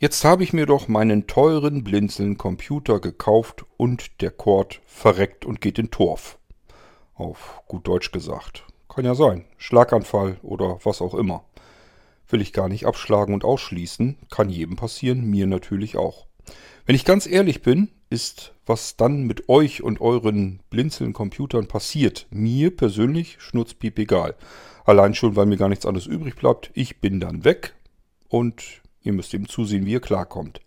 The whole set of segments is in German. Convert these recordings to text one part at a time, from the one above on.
Jetzt habe ich mir doch meinen teuren Blinzeln-Computer gekauft und der Cord verreckt und geht in Torf. Auf gut Deutsch gesagt. Kann ja sein. Schlaganfall oder was auch immer. Will ich gar nicht abschlagen und ausschließen. Kann jedem passieren, mir natürlich auch. Wenn ich ganz ehrlich bin, ist, was dann mit euch und euren Blinzeln-Computern passiert, mir persönlich schnurzpiep egal. Allein schon, weil mir gar nichts anderes übrig bleibt. Ich bin dann weg und Ihr müsst ihm zusehen, wie ihr klarkommt.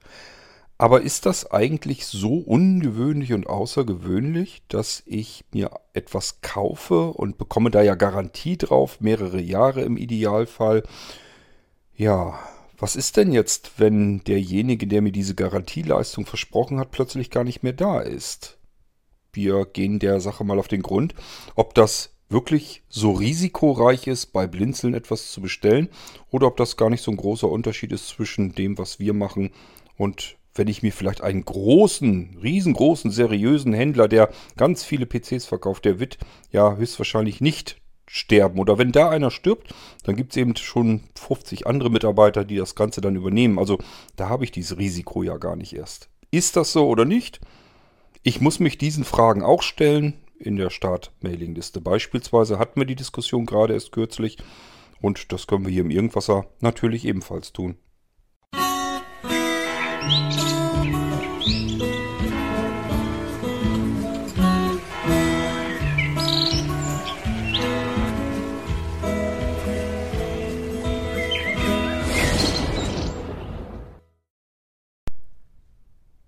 Aber ist das eigentlich so ungewöhnlich und außergewöhnlich, dass ich mir etwas kaufe und bekomme da ja Garantie drauf, mehrere Jahre im Idealfall? Ja, was ist denn jetzt, wenn derjenige, der mir diese Garantieleistung versprochen hat, plötzlich gar nicht mehr da ist? Wir gehen der Sache mal auf den Grund, ob das wirklich so risikoreich ist, bei Blinzeln etwas zu bestellen oder ob das gar nicht so ein großer Unterschied ist zwischen dem, was wir machen und wenn ich mir vielleicht einen großen, riesengroßen, seriösen Händler, der ganz viele PCs verkauft, der wird ja höchstwahrscheinlich nicht sterben. Oder wenn da einer stirbt, dann gibt es eben schon 50 andere Mitarbeiter, die das Ganze dann übernehmen. Also da habe ich dieses Risiko ja gar nicht erst. Ist das so oder nicht? Ich muss mich diesen Fragen auch stellen in der Start-Mailing-Liste. Beispielsweise hatten wir die Diskussion gerade erst kürzlich und das können wir hier im Irgendwasser natürlich ebenfalls tun.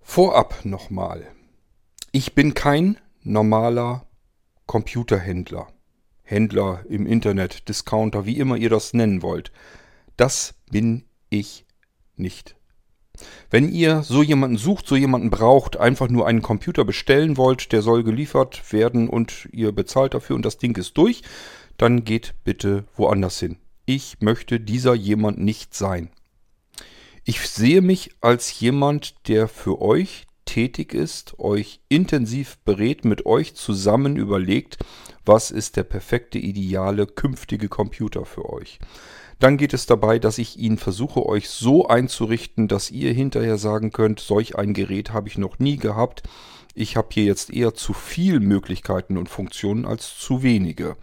Vorab nochmal. Ich bin kein normaler Computerhändler. Händler im Internet, Discounter, wie immer ihr das nennen wollt. Das bin ich nicht. Wenn ihr so jemanden sucht, so jemanden braucht, einfach nur einen Computer bestellen wollt, der soll geliefert werden und ihr bezahlt dafür und das Ding ist durch, dann geht bitte woanders hin. Ich möchte dieser jemand nicht sein. Ich sehe mich als jemand, der für euch tätig ist, euch intensiv berät, mit euch zusammen überlegt, was ist der perfekte, ideale, künftige Computer für euch. Dann geht es dabei, dass ich ihn versuche, euch so einzurichten, dass ihr hinterher sagen könnt, solch ein Gerät habe ich noch nie gehabt. Ich habe hier jetzt eher zu viel Möglichkeiten und Funktionen als zu wenige.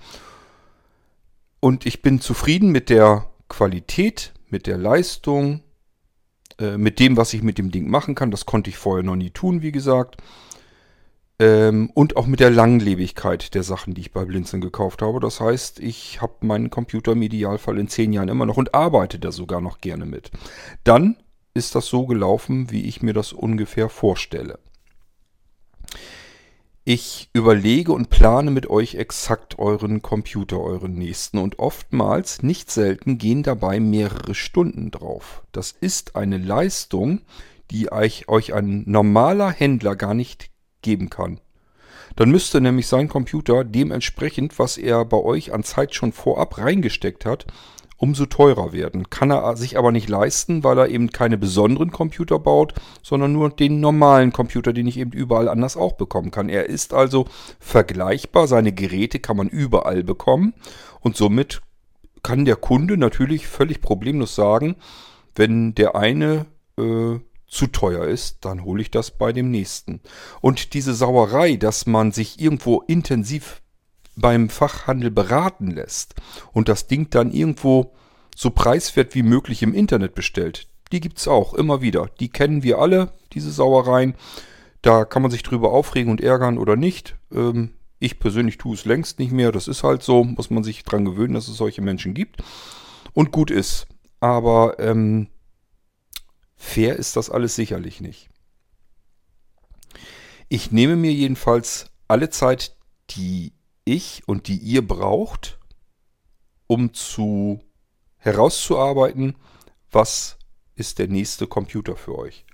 Und ich bin zufrieden mit der Qualität, mit der Leistung, äh, mit dem, was ich mit dem Ding machen kann. Das konnte ich vorher noch nie tun, wie gesagt. Ähm, und auch mit der Langlebigkeit der Sachen, die ich bei Blinzeln gekauft habe. Das heißt, ich habe meinen Computer im Idealfall in zehn Jahren immer noch und arbeite da sogar noch gerne mit. Dann ist das so gelaufen, wie ich mir das ungefähr vorstelle. Ich überlege und plane mit euch exakt euren Computer, euren nächsten und oftmals, nicht selten, gehen dabei mehrere Stunden drauf. Das ist eine Leistung, die euch, ein normaler Händler gar nicht geben kann. Dann müsste nämlich sein Computer dementsprechend, was er bei euch an Zeit schon vorab reingesteckt hat, umso teurer werden. Kann er sich aber nicht leisten, weil er eben keine besonderen Computer baut, sondern nur den normalen Computer, den ich eben überall anders auch bekommen kann. Er ist also vergleichbar, seine Geräte kann man überall bekommen und somit kann der Kunde natürlich völlig problemlos sagen, wenn der eine äh, zu teuer ist, dann hole ich das bei dem nächsten. Und diese Sauerei, dass man sich irgendwo intensiv beim Fachhandel beraten lässt und das Ding dann irgendwo so preiswert wie möglich im Internet bestellt, die gibt es auch immer wieder. Die kennen wir alle, diese Sauereien. Da kann man sich drüber aufregen und ärgern oder nicht. Ähm, ich persönlich tue es längst nicht mehr. Das ist halt so. Muss man sich dran gewöhnen, dass es solche Menschen gibt. Und gut ist. Aber ähm, fair ist das alles sicherlich nicht. Ich nehme mir jedenfalls alle Zeit, die ich und die ihr braucht, um zu herauszuarbeiten, was ist der nächste Computer für euch.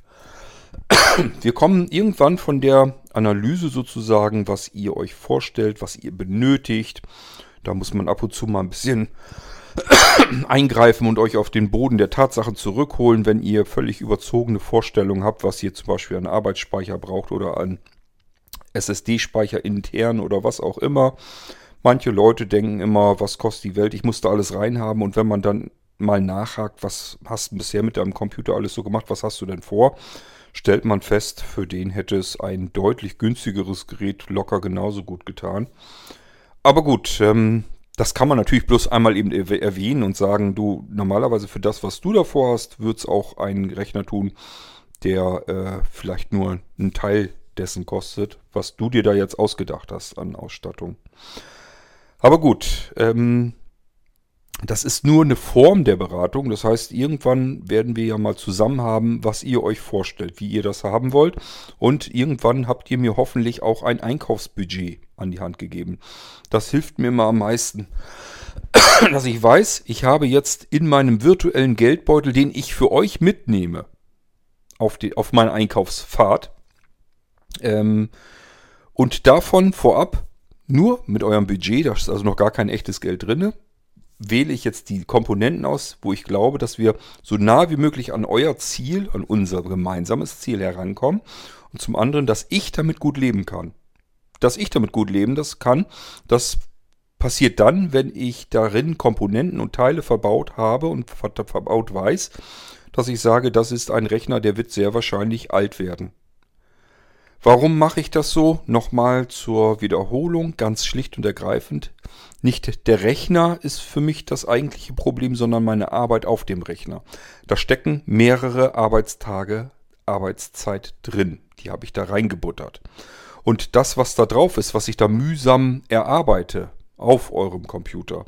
Wir kommen irgendwann von der Analyse sozusagen, was ihr euch vorstellt, was ihr benötigt. Da muss man ab und zu mal ein bisschen eingreifen und euch auf den Boden der Tatsachen zurückholen, wenn ihr völlig überzogene Vorstellungen habt, was ihr zum Beispiel an Arbeitsspeicher braucht oder an SSD-Speicher intern oder was auch immer. Manche Leute denken immer, was kostet die Welt, ich muss da alles reinhaben und wenn man dann mal nachhakt, was hast du bisher mit deinem Computer alles so gemacht, was hast du denn vor, stellt man fest, für den hätte es ein deutlich günstigeres Gerät locker genauso gut getan. Aber gut, ähm, das kann man natürlich bloß einmal eben erwähnen und sagen, du, normalerweise für das, was du davor hast, wird es auch ein Rechner tun, der äh, vielleicht nur einen Teil dessen kostet, was du dir da jetzt ausgedacht hast an Ausstattung. Aber gut, ähm, das ist nur eine Form der Beratung. Das heißt, irgendwann werden wir ja mal zusammen haben, was ihr euch vorstellt, wie ihr das haben wollt. Und irgendwann habt ihr mir hoffentlich auch ein Einkaufsbudget an die Hand gegeben. Das hilft mir immer am meisten. Dass ich weiß, ich habe jetzt in meinem virtuellen Geldbeutel, den ich für euch mitnehme, auf, die, auf meine Einkaufsfahrt. Ähm, und davon vorab nur mit eurem Budget, da ist also noch gar kein echtes Geld drin, wähle ich jetzt die Komponenten aus, wo ich glaube, dass wir so nah wie möglich an euer Ziel, an unser gemeinsames Ziel herankommen. Und zum anderen, dass ich damit gut leben kann. Dass ich damit gut leben das kann, das passiert dann, wenn ich darin Komponenten und Teile verbaut habe und verbaut weiß, dass ich sage, das ist ein Rechner, der wird sehr wahrscheinlich alt werden. Warum mache ich das so? Nochmal zur Wiederholung, ganz schlicht und ergreifend. Nicht der Rechner ist für mich das eigentliche Problem, sondern meine Arbeit auf dem Rechner. Da stecken mehrere Arbeitstage Arbeitszeit drin. Die habe ich da reingebuttert. Und das, was da drauf ist, was ich da mühsam erarbeite auf eurem Computer,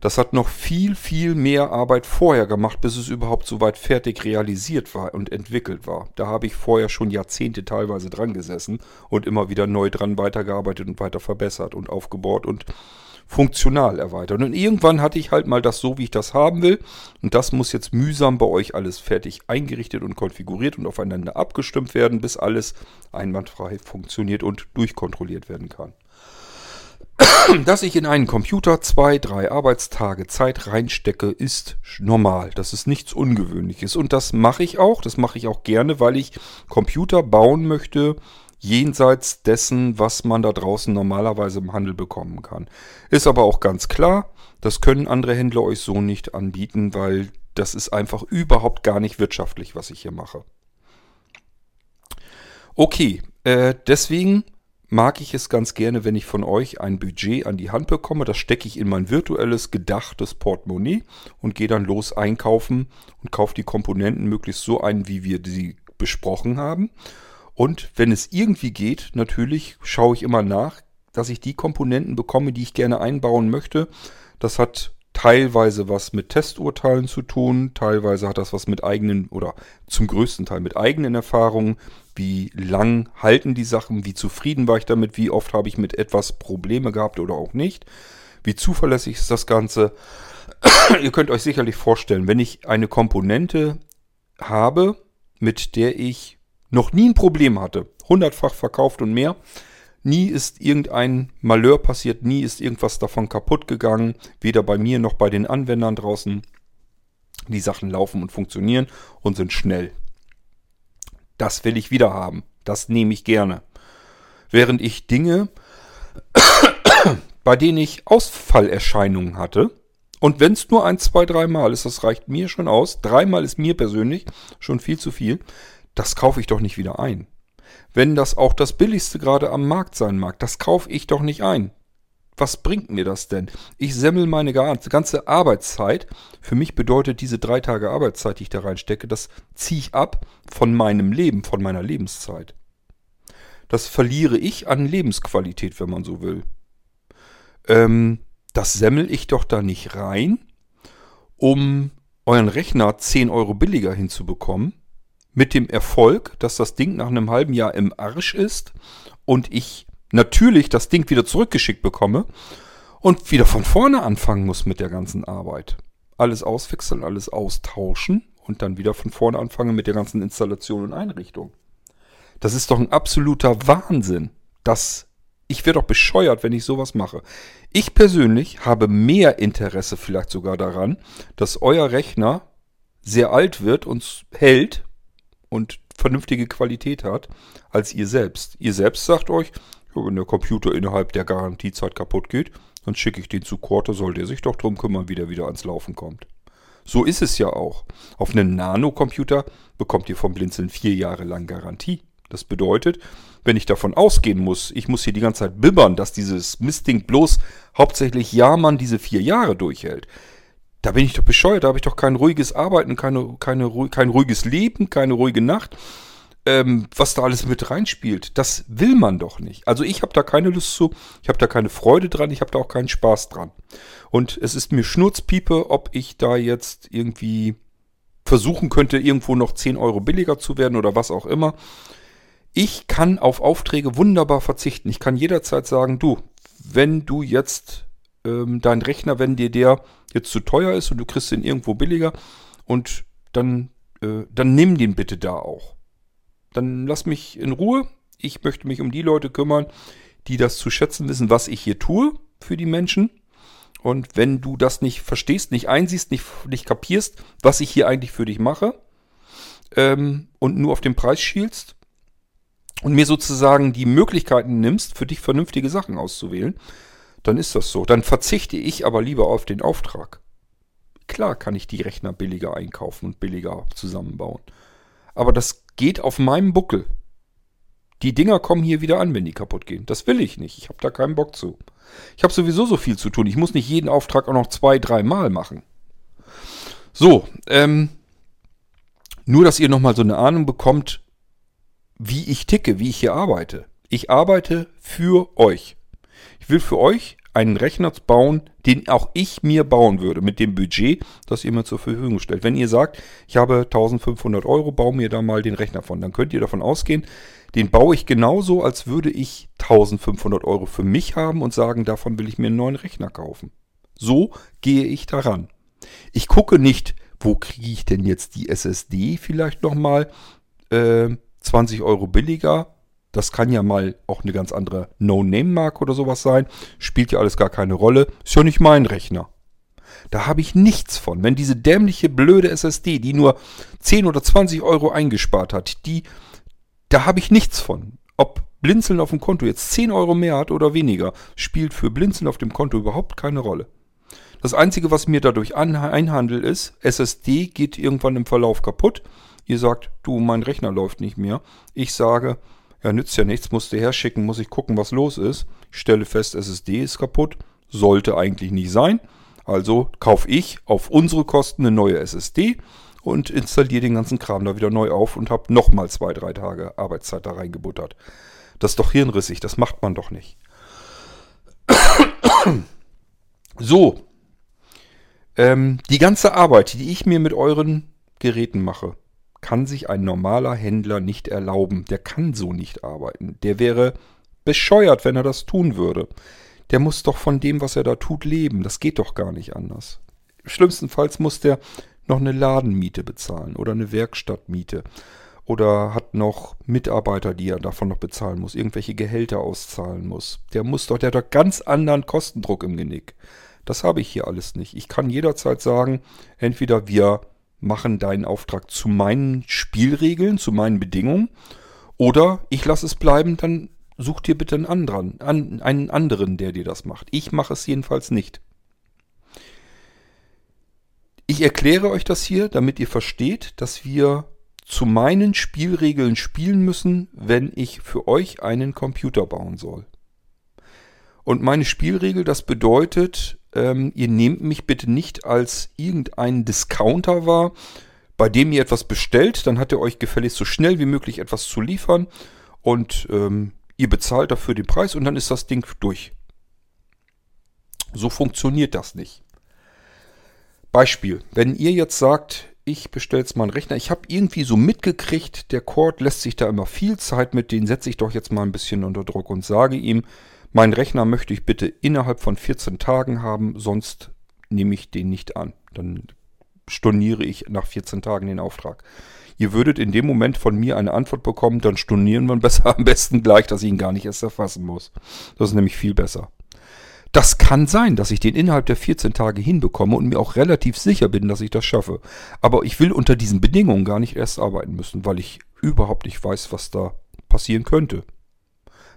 das hat noch viel, viel mehr Arbeit vorher gemacht, bis es überhaupt so weit fertig realisiert war und entwickelt war. Da habe ich vorher schon Jahrzehnte teilweise dran gesessen und immer wieder neu dran weitergearbeitet und weiter verbessert und aufgebaut und funktional erweitert. Und irgendwann hatte ich halt mal das so, wie ich das haben will. Und das muss jetzt mühsam bei euch alles fertig eingerichtet und konfiguriert und aufeinander abgestimmt werden, bis alles einwandfrei funktioniert und durchkontrolliert werden kann. Dass ich in einen Computer zwei, drei Arbeitstage Zeit reinstecke, ist normal. Das ist nichts Ungewöhnliches. Und das mache ich auch. Das mache ich auch gerne, weil ich Computer bauen möchte, jenseits dessen, was man da draußen normalerweise im Handel bekommen kann. Ist aber auch ganz klar, das können andere Händler euch so nicht anbieten, weil das ist einfach überhaupt gar nicht wirtschaftlich, was ich hier mache. Okay, äh, deswegen mag ich es ganz gerne, wenn ich von euch ein Budget an die Hand bekomme. Das stecke ich in mein virtuelles, gedachtes Portemonnaie und gehe dann los einkaufen und kaufe die Komponenten möglichst so ein, wie wir sie besprochen haben. Und wenn es irgendwie geht, natürlich schaue ich immer nach, dass ich die Komponenten bekomme, die ich gerne einbauen möchte. Das hat teilweise was mit Testurteilen zu tun, teilweise hat das was mit eigenen oder zum größten Teil mit eigenen Erfahrungen. Wie lang halten die Sachen? Wie zufrieden war ich damit? Wie oft habe ich mit etwas Probleme gehabt oder auch nicht? Wie zuverlässig ist das Ganze? Ihr könnt euch sicherlich vorstellen, wenn ich eine Komponente habe, mit der ich noch nie ein Problem hatte, hundertfach verkauft und mehr, Nie ist irgendein Malheur passiert, nie ist irgendwas davon kaputt gegangen, weder bei mir noch bei den Anwendern draußen. Die Sachen laufen und funktionieren und sind schnell. Das will ich wieder haben. Das nehme ich gerne. Während ich Dinge, bei denen ich Ausfallerscheinungen hatte, und wenn es nur ein, zwei, dreimal ist, das reicht mir schon aus. Dreimal ist mir persönlich schon viel zu viel. Das kaufe ich doch nicht wieder ein wenn das auch das billigste gerade am Markt sein mag. Das kaufe ich doch nicht ein. Was bringt mir das denn? Ich semmel meine ganze Arbeitszeit. Für mich bedeutet diese drei Tage Arbeitszeit, die ich da reinstecke, das ziehe ich ab von meinem Leben, von meiner Lebenszeit. Das verliere ich an Lebensqualität, wenn man so will. Ähm, das semmel ich doch da nicht rein, um euren Rechner 10 Euro billiger hinzubekommen, mit dem Erfolg, dass das Ding nach einem halben Jahr im Arsch ist und ich natürlich das Ding wieder zurückgeschickt bekomme und wieder von vorne anfangen muss mit der ganzen Arbeit. Alles auswechseln, alles austauschen und dann wieder von vorne anfangen mit der ganzen Installation und Einrichtung. Das ist doch ein absoluter Wahnsinn. Das, ich wäre doch bescheuert, wenn ich sowas mache. Ich persönlich habe mehr Interesse vielleicht sogar daran, dass euer Rechner sehr alt wird und hält und vernünftige Qualität hat, als ihr selbst. Ihr selbst sagt euch, ja, wenn der Computer innerhalb der Garantiezeit kaputt geht, dann schicke ich den zu Korte, soll der sich doch drum kümmern, wie der wieder ans Laufen kommt. So ist es ja auch. Auf einen Nanocomputer bekommt ihr vom Blinzeln vier Jahre lang Garantie. Das bedeutet, wenn ich davon ausgehen muss, ich muss hier die ganze Zeit bibbern, dass dieses Mistding bloß hauptsächlich Jahrmann diese vier Jahre durchhält. Da bin ich doch bescheuert, da habe ich doch kein ruhiges Arbeiten, keine, keine, kein ruhiges Leben, keine ruhige Nacht. Ähm, was da alles mit reinspielt, das will man doch nicht. Also ich habe da keine Lust zu, ich habe da keine Freude dran, ich habe da auch keinen Spaß dran. Und es ist mir Schnurzpiepe, ob ich da jetzt irgendwie versuchen könnte, irgendwo noch 10 Euro billiger zu werden oder was auch immer. Ich kann auf Aufträge wunderbar verzichten. Ich kann jederzeit sagen, du, wenn du jetzt ähm, dein Rechner, wenn dir der jetzt zu teuer ist und du kriegst den irgendwo billiger und dann, äh, dann nimm den bitte da auch. Dann lass mich in Ruhe. Ich möchte mich um die Leute kümmern, die das zu schätzen wissen, was ich hier tue für die Menschen. Und wenn du das nicht verstehst, nicht einsiehst, nicht, nicht kapierst, was ich hier eigentlich für dich mache ähm, und nur auf den Preis schielst und mir sozusagen die Möglichkeiten nimmst, für dich vernünftige Sachen auszuwählen, dann ist das so. Dann verzichte ich aber lieber auf den Auftrag. Klar kann ich die Rechner billiger einkaufen und billiger zusammenbauen. Aber das geht auf meinem Buckel. Die Dinger kommen hier wieder an, wenn die kaputt gehen. Das will ich nicht. Ich habe da keinen Bock zu. Ich habe sowieso so viel zu tun. Ich muss nicht jeden Auftrag auch noch zwei, dreimal machen. So, ähm, nur dass ihr nochmal so eine Ahnung bekommt, wie ich ticke, wie ich hier arbeite. Ich arbeite für euch. Ich will für euch einen Rechner bauen, den auch ich mir bauen würde, mit dem Budget, das ihr mir zur Verfügung stellt. Wenn ihr sagt, ich habe 1500 Euro, baue mir da mal den Rechner von, dann könnt ihr davon ausgehen, den baue ich genauso, als würde ich 1500 Euro für mich haben und sagen, davon will ich mir einen neuen Rechner kaufen. So gehe ich daran. Ich gucke nicht, wo kriege ich denn jetzt die SSD vielleicht nochmal äh, 20 Euro billiger das kann ja mal auch eine ganz andere No-Name-Marke oder sowas sein. Spielt ja alles gar keine Rolle. Ist ja nicht mein Rechner. Da habe ich nichts von. Wenn diese dämliche, blöde SSD, die nur 10 oder 20 Euro eingespart hat, die, da habe ich nichts von. Ob Blinzeln auf dem Konto jetzt 10 Euro mehr hat oder weniger, spielt für Blinzeln auf dem Konto überhaupt keine Rolle. Das Einzige, was mir dadurch einhandelt, ist, SSD geht irgendwann im Verlauf kaputt. Ihr sagt, du, mein Rechner läuft nicht mehr. Ich sage, ja, nützt ja nichts, musste herschicken, muss ich gucken, was los ist. Ich stelle fest, SSD ist kaputt. Sollte eigentlich nicht sein. Also kaufe ich auf unsere Kosten eine neue SSD und installiere den ganzen Kram da wieder neu auf und habe nochmal zwei, drei Tage Arbeitszeit da reingebuttert. Das ist doch hirnrissig, das macht man doch nicht. so, ähm, die ganze Arbeit, die ich mir mit euren Geräten mache, kann sich ein normaler Händler nicht erlauben. Der kann so nicht arbeiten. Der wäre bescheuert, wenn er das tun würde. Der muss doch von dem, was er da tut, leben. Das geht doch gar nicht anders. Schlimmstenfalls muss der noch eine Ladenmiete bezahlen oder eine Werkstattmiete oder hat noch Mitarbeiter, die er davon noch bezahlen muss, irgendwelche Gehälter auszahlen muss. Der muss doch, der hat doch ganz anderen Kostendruck im Genick. Das habe ich hier alles nicht. Ich kann jederzeit sagen, entweder wir machen deinen Auftrag zu meinen Spielregeln, zu meinen Bedingungen. Oder ich lasse es bleiben, dann such dir bitte einen anderen, einen anderen, der dir das macht. Ich mache es jedenfalls nicht. Ich erkläre euch das hier, damit ihr versteht, dass wir zu meinen Spielregeln spielen müssen, wenn ich für euch einen Computer bauen soll. Und meine Spielregel, das bedeutet, ähm, ihr nehmt mich bitte nicht als irgendein Discounter wahr, bei dem ihr etwas bestellt, dann hat er euch gefälligst so schnell wie möglich etwas zu liefern und ähm, ihr bezahlt dafür den Preis und dann ist das Ding durch. So funktioniert das nicht. Beispiel, wenn ihr jetzt sagt, ich bestelle jetzt mal einen Rechner, ich habe irgendwie so mitgekriegt, der Cord lässt sich da immer viel Zeit mit, den setze ich doch jetzt mal ein bisschen unter Druck und sage ihm, mein Rechner möchte ich bitte innerhalb von 14 Tagen haben, sonst nehme ich den nicht an. Dann storniere ich nach 14 Tagen den Auftrag. Ihr würdet in dem Moment von mir eine Antwort bekommen, dann stornieren wir besser am besten gleich, dass ich ihn gar nicht erst erfassen muss. Das ist nämlich viel besser. Das kann sein, dass ich den innerhalb der 14 Tage hinbekomme und mir auch relativ sicher bin, dass ich das schaffe. Aber ich will unter diesen Bedingungen gar nicht erst arbeiten müssen, weil ich überhaupt nicht weiß, was da passieren könnte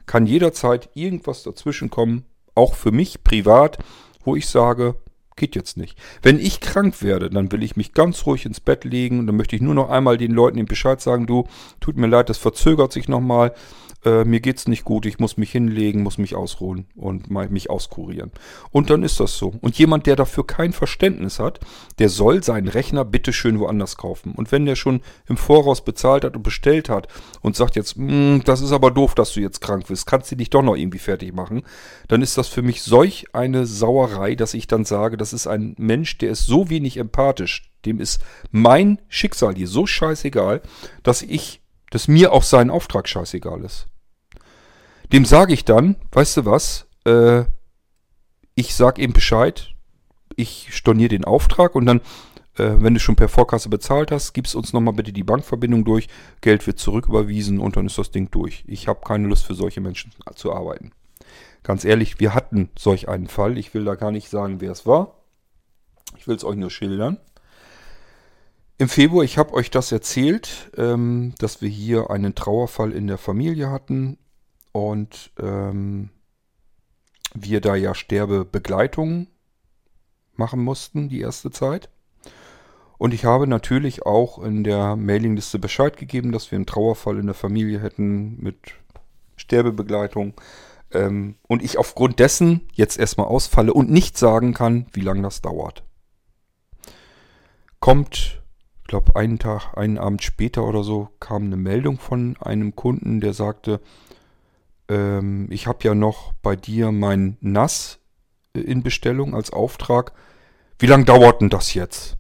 kann jederzeit irgendwas dazwischen kommen, auch für mich privat, wo ich sage, Geht jetzt nicht. Wenn ich krank werde, dann will ich mich ganz ruhig ins Bett legen und dann möchte ich nur noch einmal den Leuten den Bescheid sagen, du, tut mir leid, das verzögert sich nochmal äh, mir geht's nicht gut, ich muss mich hinlegen, muss mich ausruhen und mich auskurieren. Und dann ist das so. Und jemand, der dafür kein Verständnis hat, der soll seinen Rechner bitte schön woanders kaufen. Und wenn der schon im Voraus bezahlt hat und bestellt hat und sagt jetzt, hm, das ist aber doof, dass du jetzt krank bist, kannst du dich doch noch irgendwie fertig machen, dann ist das für mich solch eine Sauerei, dass ich dann sage, das ist ein Mensch, der ist so wenig empathisch, dem ist mein Schicksal hier so scheißegal, dass ich, dass mir auch sein Auftrag scheißegal ist. Dem sage ich dann, weißt du was, äh, ich sag ihm Bescheid, ich storniere den Auftrag und dann, äh, wenn du schon per Vorkasse bezahlt hast, gibst uns nochmal bitte die Bankverbindung durch, Geld wird zurücküberwiesen und dann ist das Ding durch. Ich habe keine Lust für solche Menschen zu arbeiten. Ganz ehrlich, wir hatten solch einen Fall. Ich will da gar nicht sagen, wer es war. Ich will es euch nur schildern. Im Februar, ich habe euch das erzählt, ähm, dass wir hier einen Trauerfall in der Familie hatten und ähm, wir da ja Sterbebegleitung machen mussten die erste Zeit. Und ich habe natürlich auch in der Mailingliste Bescheid gegeben, dass wir einen Trauerfall in der Familie hätten mit Sterbebegleitung. Ähm, und ich aufgrund dessen jetzt erstmal ausfalle und nicht sagen kann, wie lange das dauert. Kommt, ich glaube, einen Tag, einen Abend später oder so, kam eine Meldung von einem Kunden, der sagte, ähm, ich habe ja noch bei dir mein NAS in Bestellung als Auftrag. Wie lange dauert denn das jetzt?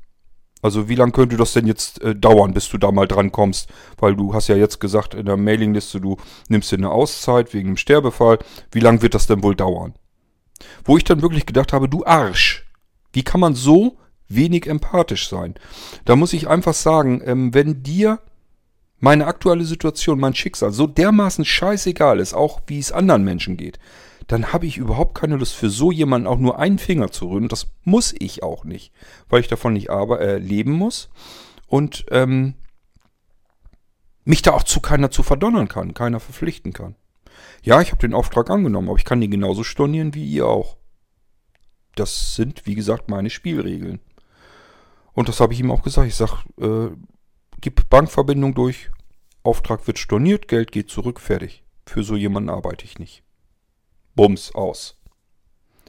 Also wie lange könnte das denn jetzt äh, dauern, bis du da mal dran kommst? Weil du hast ja jetzt gesagt in der Mailingliste, du nimmst dir eine Auszeit wegen dem Sterbefall. Wie lange wird das denn wohl dauern? Wo ich dann wirklich gedacht habe, du Arsch, wie kann man so wenig empathisch sein? Da muss ich einfach sagen, ähm, wenn dir meine aktuelle Situation, mein Schicksal so dermaßen scheißegal ist, auch wie es anderen Menschen geht, dann habe ich überhaupt keine Lust für so jemanden auch nur einen Finger zu rühren. Das muss ich auch nicht, weil ich davon nicht aber, äh, leben muss und ähm, mich da auch zu keiner zu verdonnern kann, keiner verpflichten kann. Ja, ich habe den Auftrag angenommen, aber ich kann den genauso stornieren wie ihr auch. Das sind, wie gesagt, meine Spielregeln. Und das habe ich ihm auch gesagt. Ich sage, äh, gib Bankverbindung durch, Auftrag wird storniert, Geld geht zurück, fertig. Für so jemanden arbeite ich nicht. Bums, aus.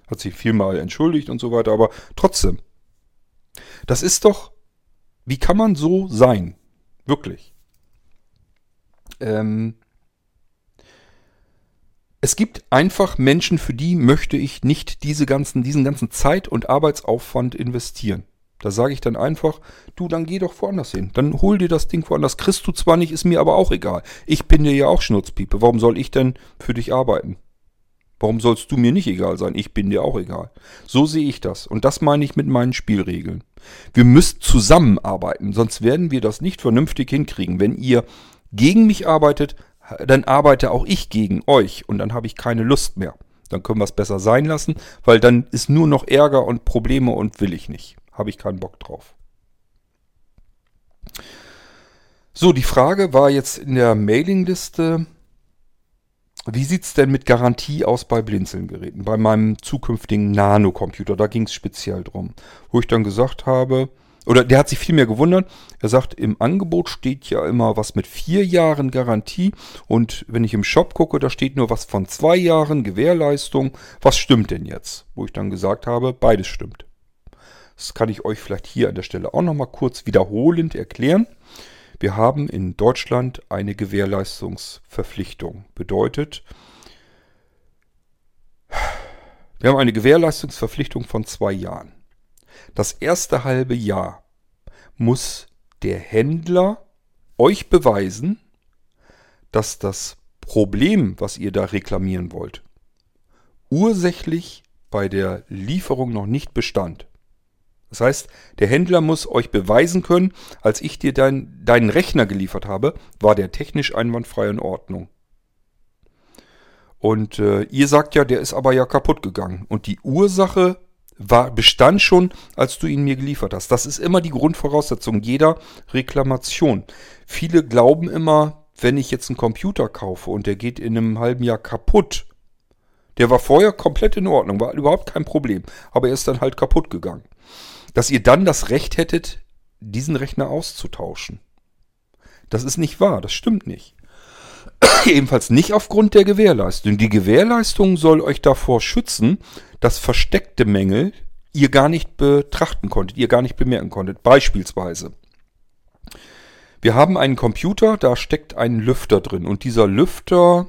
Hat sich vielmal entschuldigt und so weiter, aber trotzdem. Das ist doch, wie kann man so sein? Wirklich. Ähm, es gibt einfach Menschen, für die möchte ich nicht diese ganzen, diesen ganzen Zeit- und Arbeitsaufwand investieren. Da sage ich dann einfach, du, dann geh doch woanders hin. Dann hol dir das Ding woanders. Kriegst du zwar nicht, ist mir aber auch egal. Ich bin dir ja auch Schnurzpiepe. Warum soll ich denn für dich arbeiten? Warum sollst du mir nicht egal sein? Ich bin dir auch egal. So sehe ich das. Und das meine ich mit meinen Spielregeln. Wir müssen zusammenarbeiten, sonst werden wir das nicht vernünftig hinkriegen. Wenn ihr gegen mich arbeitet, dann arbeite auch ich gegen euch und dann habe ich keine Lust mehr. Dann können wir es besser sein lassen, weil dann ist nur noch Ärger und Probleme und will ich nicht habe ich keinen Bock drauf. So, die Frage war jetzt in der Mailingliste, wie sieht es denn mit Garantie aus bei Blinzeln-Geräten, bei meinem zukünftigen Nano-Computer? Da ging es speziell drum. Wo ich dann gesagt habe, oder der hat sich viel mehr gewundert. Er sagt, im Angebot steht ja immer was mit vier Jahren Garantie. Und wenn ich im Shop gucke, da steht nur was von zwei Jahren Gewährleistung. Was stimmt denn jetzt? Wo ich dann gesagt habe, beides stimmt. Das kann ich euch vielleicht hier an der Stelle auch nochmal kurz wiederholend erklären. Wir haben in Deutschland eine Gewährleistungsverpflichtung. Bedeutet, wir haben eine Gewährleistungsverpflichtung von zwei Jahren. Das erste halbe Jahr muss der Händler euch beweisen, dass das Problem, was ihr da reklamieren wollt, ursächlich bei der Lieferung noch nicht bestand. Das heißt, der Händler muss euch beweisen können, als ich dir dein, deinen Rechner geliefert habe, war der technisch einwandfrei in Ordnung. Und äh, ihr sagt ja, der ist aber ja kaputt gegangen. Und die Ursache war, bestand schon, als du ihn mir geliefert hast. Das ist immer die Grundvoraussetzung jeder Reklamation. Viele glauben immer, wenn ich jetzt einen Computer kaufe und der geht in einem halben Jahr kaputt, Der war vorher komplett in Ordnung, war überhaupt kein Problem. Aber er ist dann halt kaputt gegangen. Dass ihr dann das Recht hättet, diesen Rechner auszutauschen. Das ist nicht wahr, das stimmt nicht. Ebenfalls nicht aufgrund der Gewährleistung. Die Gewährleistung soll euch davor schützen, dass versteckte Mängel ihr gar nicht betrachten konntet, ihr gar nicht bemerken konntet. Beispielsweise. Wir haben einen Computer, da steckt ein Lüfter drin und dieser Lüfter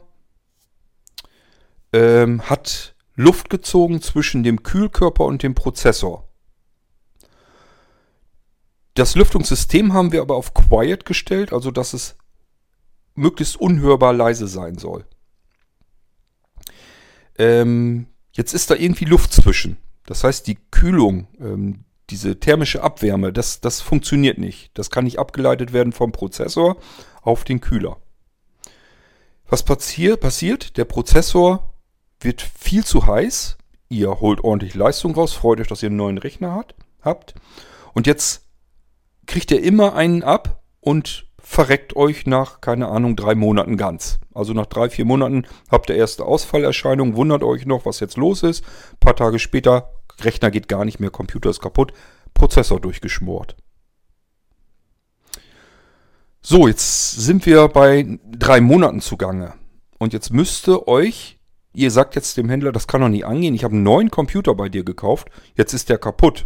ähm, hat Luft gezogen zwischen dem Kühlkörper und dem Prozessor. Das Lüftungssystem haben wir aber auf Quiet gestellt, also dass es möglichst unhörbar leise sein soll. Ähm, jetzt ist da irgendwie Luft zwischen. Das heißt, die Kühlung, ähm, diese thermische Abwärme, das, das funktioniert nicht. Das kann nicht abgeleitet werden vom Prozessor auf den Kühler. Was passier passiert? Der Prozessor wird viel zu heiß. Ihr holt ordentlich Leistung raus, freut euch, dass ihr einen neuen Rechner hat, habt. Und jetzt kriegt er immer einen ab und verreckt euch nach, keine Ahnung, drei Monaten ganz. Also nach drei, vier Monaten habt ihr erste Ausfallerscheinung, wundert euch noch, was jetzt los ist. Ein paar Tage später, Rechner geht gar nicht mehr, Computer ist kaputt, Prozessor durchgeschmort. So, jetzt sind wir bei drei Monaten zugange. Und jetzt müsste euch, ihr sagt jetzt dem Händler, das kann doch nicht angehen, ich habe einen neuen Computer bei dir gekauft, jetzt ist der kaputt.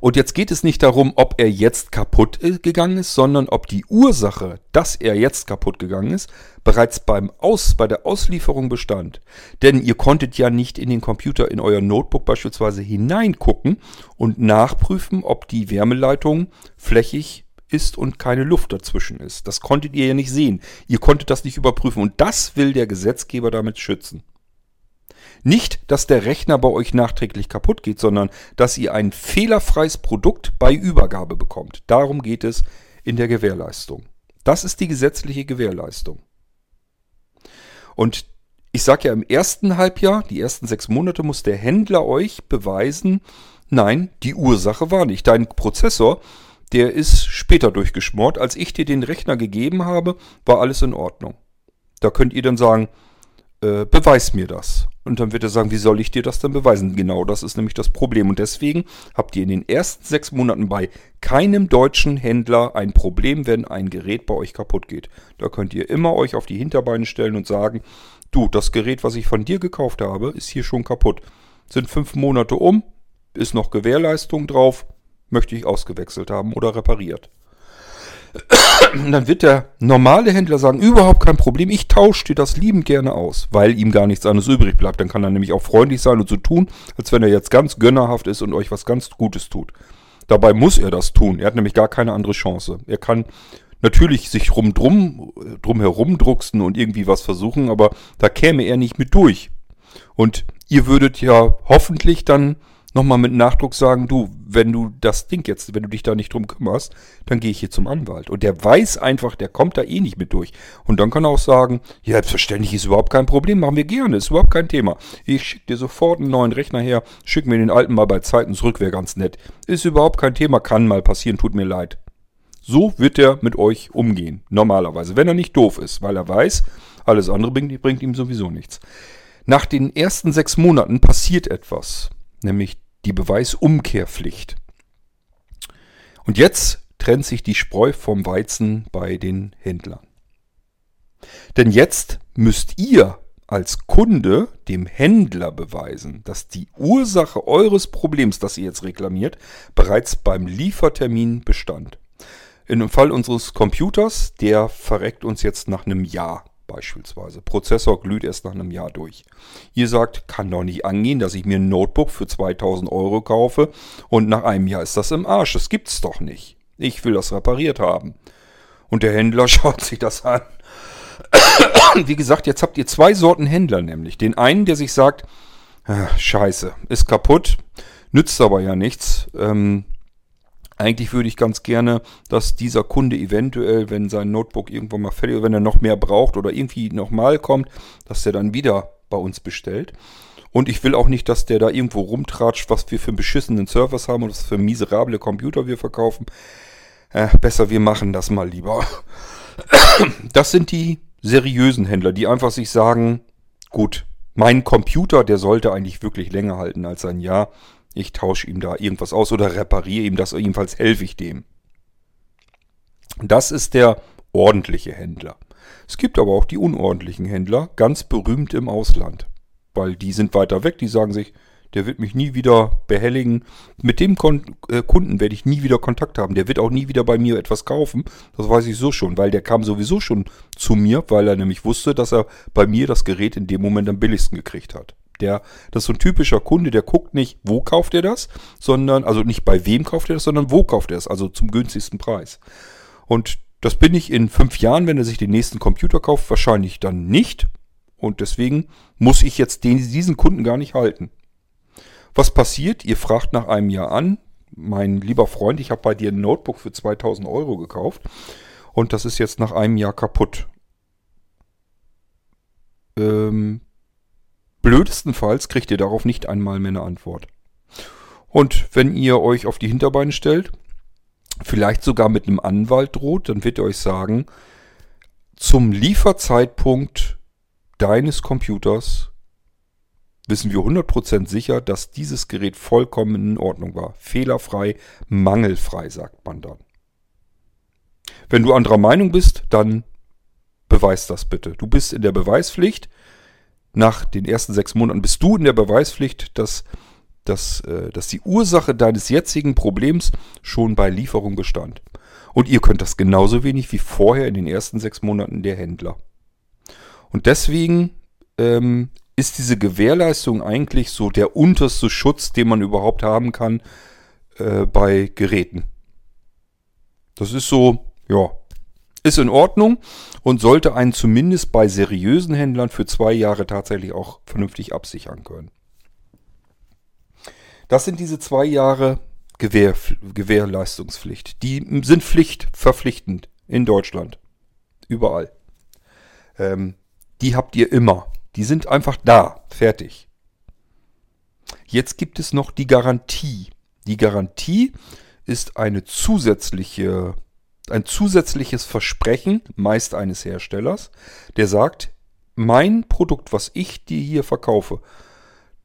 Und jetzt geht es nicht darum, ob er jetzt kaputt gegangen ist, sondern ob die Ursache, dass er jetzt kaputt gegangen ist, bereits beim Aus, bei der Auslieferung bestand. Denn ihr konntet ja nicht in den Computer, in euer Notebook beispielsweise hineingucken und nachprüfen, ob die Wärmeleitung flächig ist und keine Luft dazwischen ist. Das konntet ihr ja nicht sehen. Ihr konntet das nicht überprüfen. Und das will der Gesetzgeber damit schützen. Nicht, dass der Rechner bei euch nachträglich kaputt geht, sondern dass ihr ein fehlerfreies Produkt bei Übergabe bekommt. Darum geht es in der Gewährleistung. Das ist die gesetzliche Gewährleistung. Und ich sage ja, im ersten Halbjahr, die ersten sechs Monate, muss der Händler euch beweisen, nein, die Ursache war nicht. Dein Prozessor, der ist später durchgeschmort. Als ich dir den Rechner gegeben habe, war alles in Ordnung. Da könnt ihr dann sagen, äh, beweis mir das. Und dann wird er sagen, wie soll ich dir das denn beweisen? Genau, das ist nämlich das Problem. Und deswegen habt ihr in den ersten sechs Monaten bei keinem deutschen Händler ein Problem, wenn ein Gerät bei euch kaputt geht. Da könnt ihr immer euch auf die Hinterbeine stellen und sagen, du, das Gerät, was ich von dir gekauft habe, ist hier schon kaputt. Sind fünf Monate um, ist noch Gewährleistung drauf, möchte ich ausgewechselt haben oder repariert. Dann wird der normale Händler sagen, überhaupt kein Problem, ich tausche dir das liebend gerne aus, weil ihm gar nichts anderes übrig bleibt. Dann kann er nämlich auch freundlich sein und so tun, als wenn er jetzt ganz gönnerhaft ist und euch was ganz Gutes tut. Dabei muss er das tun. Er hat nämlich gar keine andere Chance. Er kann natürlich sich rum drum, drum herum drucksen und irgendwie was versuchen, aber da käme er nicht mit durch. Und ihr würdet ja hoffentlich dann nochmal mit Nachdruck sagen, du, wenn du das Ding jetzt, wenn du dich da nicht drum kümmerst, dann gehe ich hier zum Anwalt. Und der weiß einfach, der kommt da eh nicht mit durch. Und dann kann er auch sagen, ja, selbstverständlich ist überhaupt kein Problem, machen wir gerne, ist überhaupt kein Thema. Ich schicke dir sofort einen neuen Rechner her, schick mir den alten mal bei Zeiten zurück, wäre ganz nett. Ist überhaupt kein Thema, kann mal passieren, tut mir leid. So wird er mit euch umgehen, normalerweise, wenn er nicht doof ist, weil er weiß, alles andere bringt, bringt ihm sowieso nichts. Nach den ersten sechs Monaten passiert etwas, nämlich die Beweisumkehrpflicht. Und jetzt trennt sich die Spreu vom Weizen bei den Händlern. Denn jetzt müsst ihr als Kunde dem Händler beweisen, dass die Ursache eures Problems, das ihr jetzt reklamiert, bereits beim Liefertermin bestand. In dem Fall unseres Computers, der verreckt uns jetzt nach einem Jahr beispielsweise. Prozessor glüht erst nach einem Jahr durch. Ihr sagt, kann doch nicht angehen, dass ich mir ein Notebook für 2000 Euro kaufe und nach einem Jahr ist das im Arsch. Das gibt's doch nicht. Ich will das repariert haben. Und der Händler schaut sich das an. Wie gesagt, jetzt habt ihr zwei Sorten Händler nämlich. Den einen, der sich sagt, ah, scheiße, ist kaputt, nützt aber ja nichts. Ähm, eigentlich würde ich ganz gerne, dass dieser Kunde eventuell, wenn sein Notebook irgendwann mal fertig ist, wenn er noch mehr braucht oder irgendwie nochmal kommt, dass er dann wieder bei uns bestellt. Und ich will auch nicht, dass der da irgendwo rumtratscht, was wir für einen beschissenen Service haben und was für miserable Computer wir verkaufen. Äh, besser, wir machen das mal lieber. Das sind die seriösen Händler, die einfach sich sagen, gut, Mein Computer, der sollte eigentlich wirklich länger halten als ein Jahr. Ich tausche ihm da irgendwas aus oder repariere ihm das, jedenfalls helfe ich dem. Das ist der ordentliche Händler. Es gibt aber auch die unordentlichen Händler, ganz berühmt im Ausland. Weil die sind weiter weg, die sagen sich, der wird mich nie wieder behelligen. Mit dem Kon äh, Kunden werde ich nie wieder Kontakt haben. Der wird auch nie wieder bei mir etwas kaufen. Das weiß ich so schon, weil der kam sowieso schon zu mir, weil er nämlich wusste, dass er bei mir das Gerät in dem Moment am billigsten gekriegt hat. Der, das ist so ein typischer Kunde, der guckt nicht, wo kauft er das, sondern, also nicht bei wem kauft er das, sondern wo kauft er es, also zum günstigsten Preis. Und das bin ich in fünf Jahren, wenn er sich den nächsten Computer kauft, wahrscheinlich dann nicht. Und deswegen muss ich jetzt den, diesen Kunden gar nicht halten. Was passiert? Ihr fragt nach einem Jahr an. Mein lieber Freund, ich habe bei dir ein Notebook für 2000 Euro gekauft und das ist jetzt nach einem Jahr kaputt. Ähm, blödestenfalls kriegt ihr darauf nicht einmal mehr eine Antwort. Und wenn ihr euch auf die Hinterbeine stellt, vielleicht sogar mit einem Anwalt droht, dann wird er euch sagen, zum Lieferzeitpunkt deines Computers wissen wir 100% sicher, dass dieses Gerät vollkommen in Ordnung war. Fehlerfrei, mangelfrei, sagt man dann. Wenn du anderer Meinung bist, dann beweis das bitte. Du bist in der Beweispflicht. Nach den ersten sechs Monaten bist du in der Beweispflicht, dass, dass, äh, dass die Ursache deines jetzigen Problems schon bei Lieferung bestand. Und ihr könnt das genauso wenig wie vorher in den ersten sechs Monaten der Händler. Und deswegen ähm, ist diese Gewährleistung eigentlich so der unterste Schutz, den man überhaupt haben kann äh, bei Geräten. Das ist so, ja, ist in Ordnung und sollte einen zumindest bei seriösen Händlern für zwei Jahre tatsächlich auch vernünftig absichern können. Das sind diese zwei Jahre Gewähr, Gewährleistungspflicht. Die sind Pflicht, verpflichtend in Deutschland. Überall. Ähm, die habt ihr immer. Die sind einfach da, fertig. Jetzt gibt es noch die Garantie. Die Garantie ist eine zusätzliche, ein zusätzliches Versprechen, meist eines Herstellers, der sagt, mein Produkt, was ich dir hier verkaufe,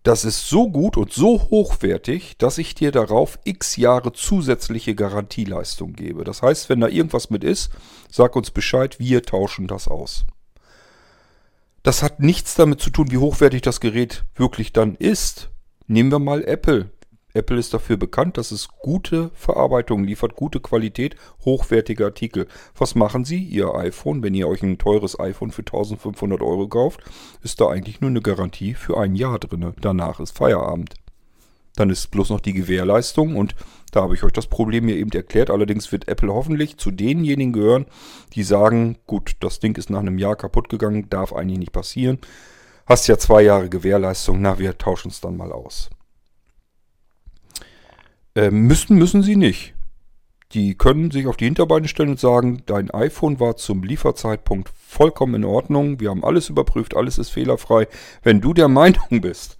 das ist so gut und so hochwertig, dass ich dir darauf x Jahre zusätzliche Garantieleistung gebe. Das heißt, wenn da irgendwas mit ist, sag uns Bescheid, wir tauschen das aus. Das hat nichts damit zu tun, wie hochwertig das Gerät wirklich dann ist. Nehmen wir mal Apple. Apple ist dafür bekannt, dass es gute Verarbeitung liefert, gute Qualität, hochwertige Artikel. Was machen sie? Ihr iPhone, wenn ihr euch ein teures iPhone für 1500 Euro kauft, ist da eigentlich nur eine Garantie für ein Jahr drin. Danach ist Feierabend. Dann ist bloß noch die Gewährleistung und da habe ich euch das Problem mir eben erklärt. Allerdings wird Apple hoffentlich zu denjenigen gehören, die sagen, gut, das Ding ist nach einem Jahr kaputt gegangen, darf eigentlich nicht passieren. Hast ja zwei Jahre Gewährleistung, na, wir tauschen es dann mal aus. Äh, müssen, müssen sie nicht. Die können sich auf die Hinterbeine stellen und sagen, dein iPhone war zum Lieferzeitpunkt vollkommen in Ordnung, wir haben alles überprüft, alles ist fehlerfrei. Wenn du der Meinung bist,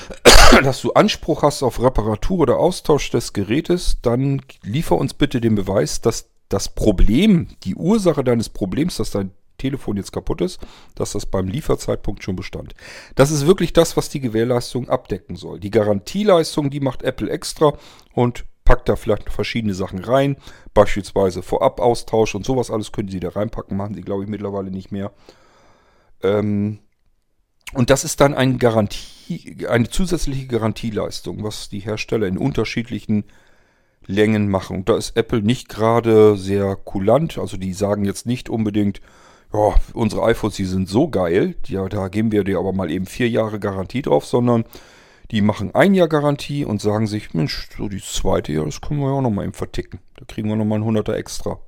dass du Anspruch hast auf Reparatur oder Austausch des Gerätes, dann liefer uns bitte den Beweis, dass das Problem, die Ursache deines Problems, dass dein Telefon jetzt kaputt ist, dass das beim Lieferzeitpunkt schon bestand. Das ist wirklich das, was die Gewährleistung abdecken soll. Die Garantieleistung, die macht Apple extra und packt da vielleicht verschiedene Sachen rein, beispielsweise Vorabaustausch und sowas alles können sie da reinpacken, machen sie glaube ich mittlerweile nicht mehr. Ähm, und das ist dann ein Garantie, eine zusätzliche Garantieleistung, was die Hersteller in unterschiedlichen Längen machen. Und da ist Apple nicht gerade sehr kulant. Also die sagen jetzt nicht unbedingt, ja, unsere iPhones, die sind so geil, ja, da geben wir dir aber mal eben vier Jahre Garantie drauf, sondern die machen ein Jahr Garantie und sagen sich, Mensch, so die zweite Jahr, das können wir ja auch nochmal eben verticken. Da kriegen wir nochmal ein Hunderter extra.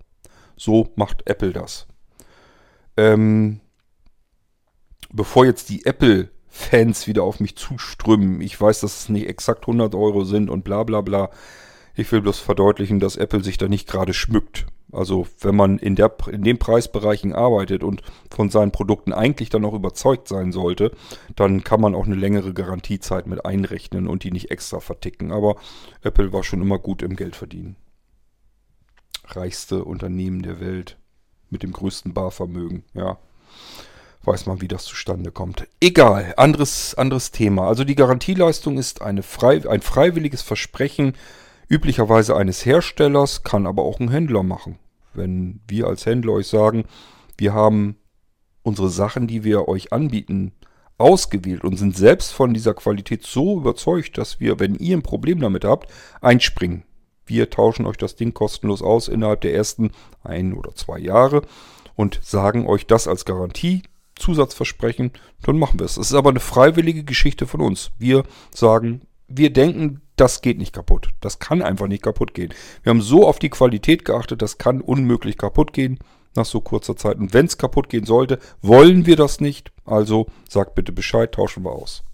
So macht Apple das. Ähm, bevor jetzt die Apple-Fans wieder auf mich zuströmen, ich weiß, dass es nicht exakt 100 Euro sind und bla bla bla. Ich will bloß verdeutlichen, dass Apple sich da nicht gerade schmückt. Also wenn man in, der, in den Preisbereichen arbeitet und von seinen Produkten eigentlich dann auch überzeugt sein sollte, dann kann man auch eine längere Garantiezeit mit einrechnen und die nicht extra verticken. Aber Apple war schon immer gut im Geldverdienen. Reichste Unternehmen der Welt mit dem größten Barvermögen, ja. weiß man, wie das zustande kommt. Egal, anderes, anderes Thema. Also die Garantieleistung ist eine frei, ein freiwilliges Versprechen, üblicherweise eines Herstellers, kann aber auch ein Händler machen. Wenn wir als Händler euch sagen, wir haben unsere Sachen, die wir euch anbieten, ausgewählt und sind selbst von dieser Qualität so überzeugt, dass wir, wenn ihr ein Problem damit habt, einspringen. Wir tauschen euch das Ding kostenlos aus innerhalb der ersten ein oder zwei Jahre und sagen euch das als Garantie, Zusatzversprechen, dann machen wir es. Es ist aber eine freiwillige Geschichte von uns. Wir sagen, wir denken, das geht nicht kaputt. Das kann einfach nicht kaputt gehen. Wir haben so auf die Qualität geachtet, das kann unmöglich kaputt gehen nach so kurzer Zeit. Und wenn es kaputt gehen sollte, wollen wir das nicht. Also sagt bitte Bescheid, tauschen wir aus.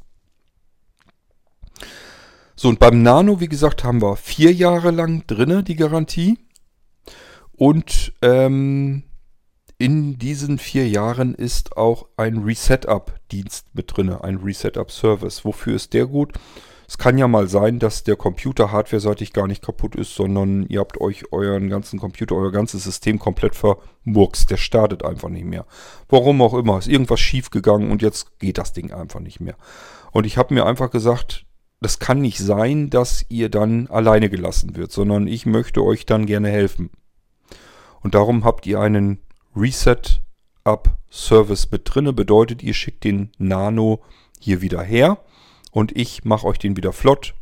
So, und beim Nano, wie gesagt, haben wir vier Jahre lang drinne die Garantie. Und ähm, in diesen vier Jahren ist auch ein Resetup-Dienst mit drin, ein Resetup-Service. Wofür ist der gut? Es kann ja mal sein, dass der Computer hardware-seitig gar nicht kaputt ist, sondern ihr habt euch euren ganzen Computer, euer ganzes System komplett vermurkst. Der startet einfach nicht mehr. Warum auch immer. Ist irgendwas schief gegangen und jetzt geht das Ding einfach nicht mehr. Und ich habe mir einfach gesagt, das kann nicht sein, dass ihr dann alleine gelassen wird, sondern ich möchte euch dann gerne helfen. Und darum habt ihr einen Reset-Up-Service mit drinne. Bedeutet, ihr schickt den Nano hier wieder her und ich mache euch den wieder flott.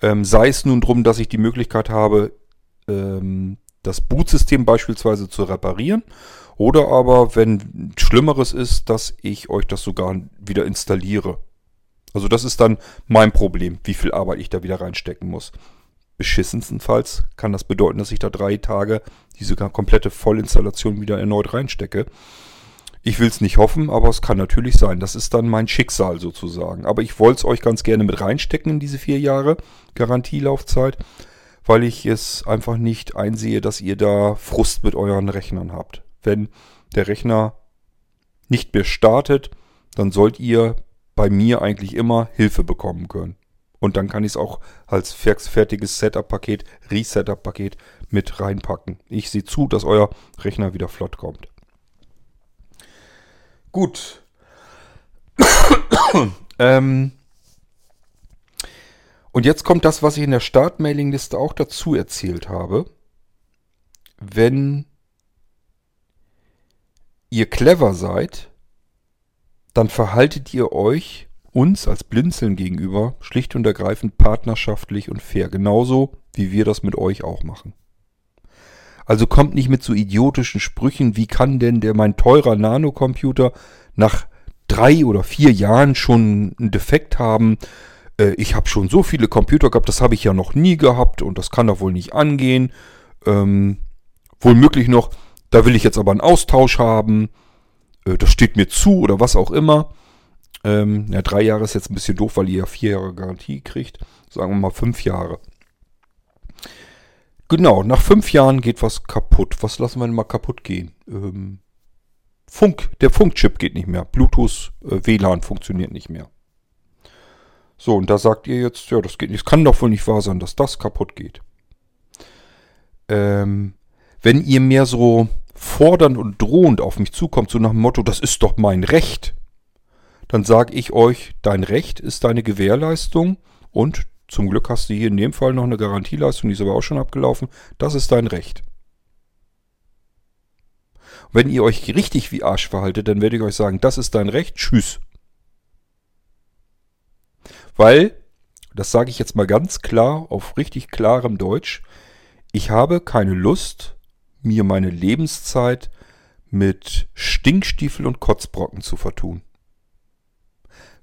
Ähm, sei es nun drum, dass ich die Möglichkeit habe, ähm, das Bootsystem beispielsweise zu reparieren. Oder aber, wenn Schlimmeres ist, dass ich euch das sogar wieder installiere. Also das ist dann mein Problem, wie viel Arbeit ich da wieder reinstecken muss beschissenstenfalls kann das bedeuten, dass ich da drei Tage diese komplette Vollinstallation wieder erneut reinstecke. Ich will es nicht hoffen, aber es kann natürlich sein. Das ist dann mein Schicksal sozusagen. Aber ich wollte es euch ganz gerne mit reinstecken in diese vier Jahre Garantielaufzeit, weil ich es einfach nicht einsehe, dass ihr da Frust mit euren Rechnern habt. Wenn der Rechner nicht mehr startet, dann sollt ihr bei mir eigentlich immer Hilfe bekommen können. Und dann kann ich es auch als fertiges Setup-Paket, Resetup-Paket mit reinpacken. Ich sehe zu, dass euer Rechner wieder flott kommt. Gut. ähm und jetzt kommt das, was ich in der Start-Mailing-Liste auch dazu erzählt habe. Wenn ihr clever seid, dann verhaltet ihr euch uns als Blinzeln gegenüber schlicht und ergreifend partnerschaftlich und fair. Genauso wie wir das mit euch auch machen. Also kommt nicht mit so idiotischen Sprüchen, wie kann denn der mein teurer Nanocomputer nach drei oder vier Jahren schon einen Defekt haben? Äh, ich habe schon so viele Computer gehabt, das habe ich ja noch nie gehabt und das kann doch wohl nicht angehen. Ähm, wohl möglich noch, da will ich jetzt aber einen Austausch haben. Äh, das steht mir zu oder was auch immer. Ähm, ja, drei Jahre ist jetzt ein bisschen doof, weil ihr ja vier Jahre Garantie kriegt. Sagen wir mal fünf Jahre. Genau, nach fünf Jahren geht was kaputt. Was lassen wir denn mal kaputt gehen? Ähm, Funk, der Funkchip geht nicht mehr. Bluetooth, äh, WLAN funktioniert nicht mehr. So, und da sagt ihr jetzt, ja, das geht nicht. Es kann doch wohl nicht wahr sein, dass das kaputt geht. Ähm, wenn ihr mehr so fordernd und drohend auf mich zukommt, so nach dem Motto, das ist doch mein Recht, dann sage ich euch, dein Recht ist deine Gewährleistung und zum Glück hast du hier in dem Fall noch eine Garantieleistung, die ist aber auch schon abgelaufen. Das ist dein Recht. Wenn ihr euch richtig wie Arsch verhaltet, dann werde ich euch sagen, das ist dein Recht, tschüss. Weil, das sage ich jetzt mal ganz klar, auf richtig klarem Deutsch, ich habe keine Lust, mir meine Lebenszeit mit Stinkstiefel und Kotzbrocken zu vertun.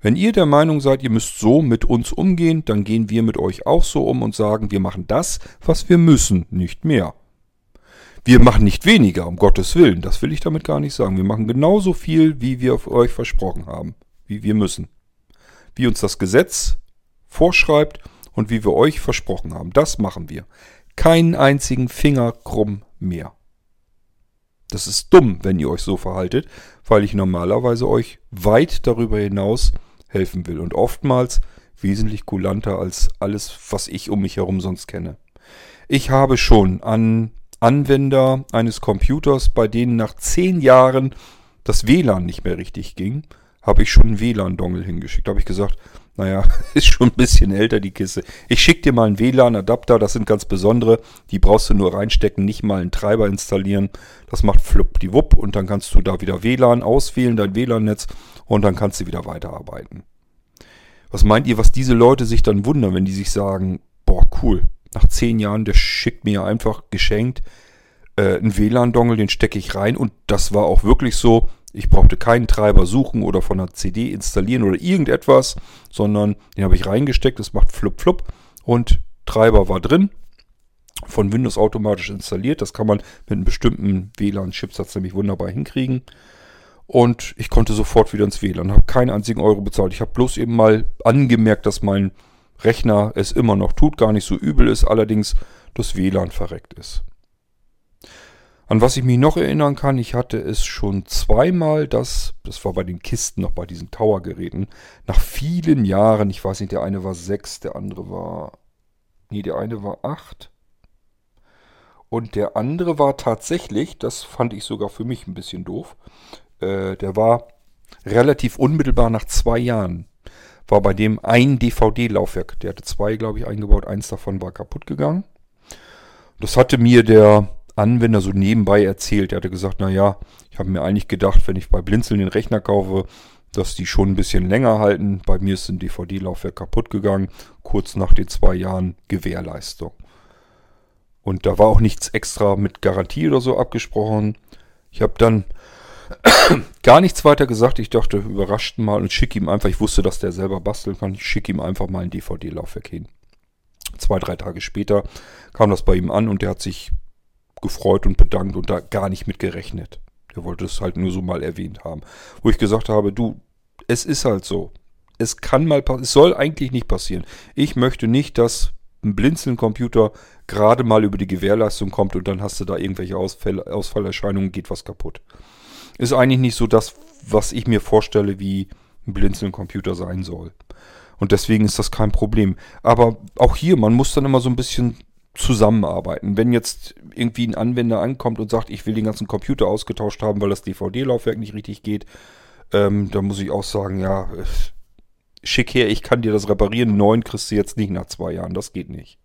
Wenn ihr der Meinung seid, ihr müsst so mit uns umgehen, dann gehen wir mit euch auch so um und sagen, wir machen das, was wir müssen, nicht mehr. Wir machen nicht weniger, um Gottes Willen, das will ich damit gar nicht sagen. Wir machen genauso viel, wie wir euch versprochen haben, wie wir müssen. Wie uns das Gesetz vorschreibt und wie wir euch versprochen haben, das machen wir. Keinen einzigen Finger krumm mehr. Das ist dumm, wenn ihr euch so verhaltet, weil ich normalerweise euch weit darüber hinaus helfen will. Und oftmals wesentlich kulanter als alles, was ich um mich herum sonst kenne. Ich habe schon an Anwender eines Computers, bei denen nach zehn Jahren das WLAN nicht mehr richtig ging, habe ich schon einen WLAN-Dongle hingeschickt. Da habe ich gesagt, naja, ist schon ein bisschen älter die Kiste. Ich schicke dir mal einen WLAN-Adapter, das sind ganz besondere. Die brauchst du nur reinstecken, nicht mal einen Treiber installieren. Das macht flupp die Wupp und dann kannst du da wieder WLAN auswählen, dein WLAN-Netz und dann kannst du wieder weiterarbeiten. Was meint ihr, was diese Leute sich dann wundern, wenn die sich sagen, boah, cool, nach zehn Jahren, der schickt mir einfach geschenkt äh, einen WLAN-Dongle, den stecke ich rein und das war auch wirklich so. Ich brauchte keinen Treiber suchen oder von einer CD installieren oder irgendetwas, sondern den habe ich reingesteckt, es macht flupp flupp und Treiber war drin, von Windows automatisch installiert. Das kann man mit einem bestimmten WLAN-Chipsatz nämlich wunderbar hinkriegen. Und ich konnte sofort wieder ins WLAN, habe keinen einzigen Euro bezahlt. Ich habe bloß eben mal angemerkt, dass mein Rechner es immer noch tut, gar nicht so übel ist, allerdings das WLAN verreckt ist. An was ich mich noch erinnern kann, ich hatte es schon zweimal, dass, das war bei den Kisten noch bei diesen Tower-Geräten, nach vielen Jahren, ich weiß nicht, der eine war sechs, der andere war, nee, der eine war acht. Und der andere war tatsächlich, das fand ich sogar für mich ein bisschen doof, äh, der war relativ unmittelbar nach zwei Jahren, war bei dem ein DVD-Laufwerk. Der hatte zwei, glaube ich, eingebaut, eins davon war kaputt gegangen. Das hatte mir der Anwender so nebenbei erzählt. Er hatte gesagt, naja, ich habe mir eigentlich gedacht, wenn ich bei Blinzeln den Rechner kaufe, dass die schon ein bisschen länger halten. Bei mir ist ein DVD-Laufwerk kaputt gegangen, kurz nach den zwei Jahren Gewährleistung. Und da war auch nichts extra mit Garantie oder so abgesprochen. Ich habe dann gar nichts weiter gesagt. Ich dachte, überrascht mal und schicke ihm einfach, ich wusste, dass der selber basteln kann, ich schicke ihm einfach mal ein DVD-Laufwerk hin. Zwei, drei Tage später kam das bei ihm an und der hat sich gefreut und bedankt und da gar nicht mit gerechnet. Der wollte es halt nur so mal erwähnt haben. Wo ich gesagt habe, du, es ist halt so. Es kann mal passieren, es soll eigentlich nicht passieren. Ich möchte nicht, dass ein Blinzeln-Computer gerade mal über die Gewährleistung kommt und dann hast du da irgendwelche Ausfall, Ausfallerscheinungen, geht was kaputt. Ist eigentlich nicht so das, was ich mir vorstelle, wie ein Blinzeln-Computer sein soll. Und deswegen ist das kein Problem. Aber auch hier, man muss dann immer so ein bisschen zusammenarbeiten. Wenn jetzt irgendwie ein Anwender ankommt und sagt, ich will den ganzen Computer ausgetauscht haben, weil das DVD-Laufwerk nicht richtig geht, ähm, dann muss ich auch sagen, ja, schick her, ich kann dir das reparieren. Neun kriegst du jetzt nicht nach zwei Jahren, das geht nicht.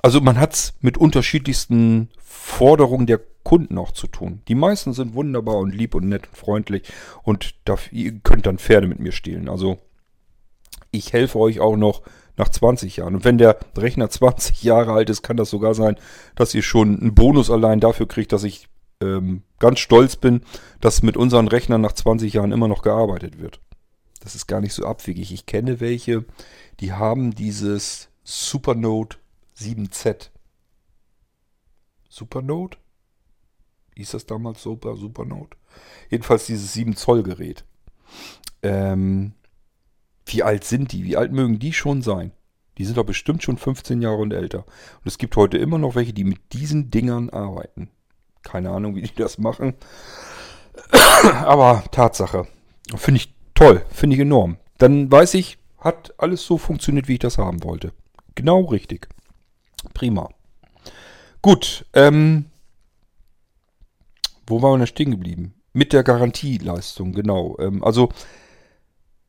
Also man hat es mit unterschiedlichsten Forderungen der Kunden auch zu tun. Die meisten sind wunderbar und lieb und nett und freundlich und da, ihr könnt dann Pferde mit mir stehlen. Also ich helfe euch auch noch nach 20 Jahren. Und wenn der Rechner 20 Jahre alt ist, kann das sogar sein, dass ihr schon einen Bonus allein dafür kriegt, dass ich ähm, ganz stolz bin, dass mit unseren Rechnern nach 20 Jahren immer noch gearbeitet wird. Das ist gar nicht so abwegig. Ich kenne welche, die haben dieses Supernode 7Z. Supernode? Hieß das damals Super, Supernode? Jedenfalls dieses 7 Zoll Gerät. Ähm, wie alt sind die? Wie alt mögen die schon sein? Die sind doch bestimmt schon 15 Jahre und älter. Und es gibt heute immer noch welche, die mit diesen Dingern arbeiten. Keine Ahnung, wie die das machen. Aber Tatsache. Finde ich toll. Finde ich enorm. Dann weiß ich, hat alles so funktioniert, wie ich das haben wollte. Genau richtig. Prima. Gut. Ähm, wo waren wir denn stehen geblieben? Mit der Garantieleistung, genau. Ähm, also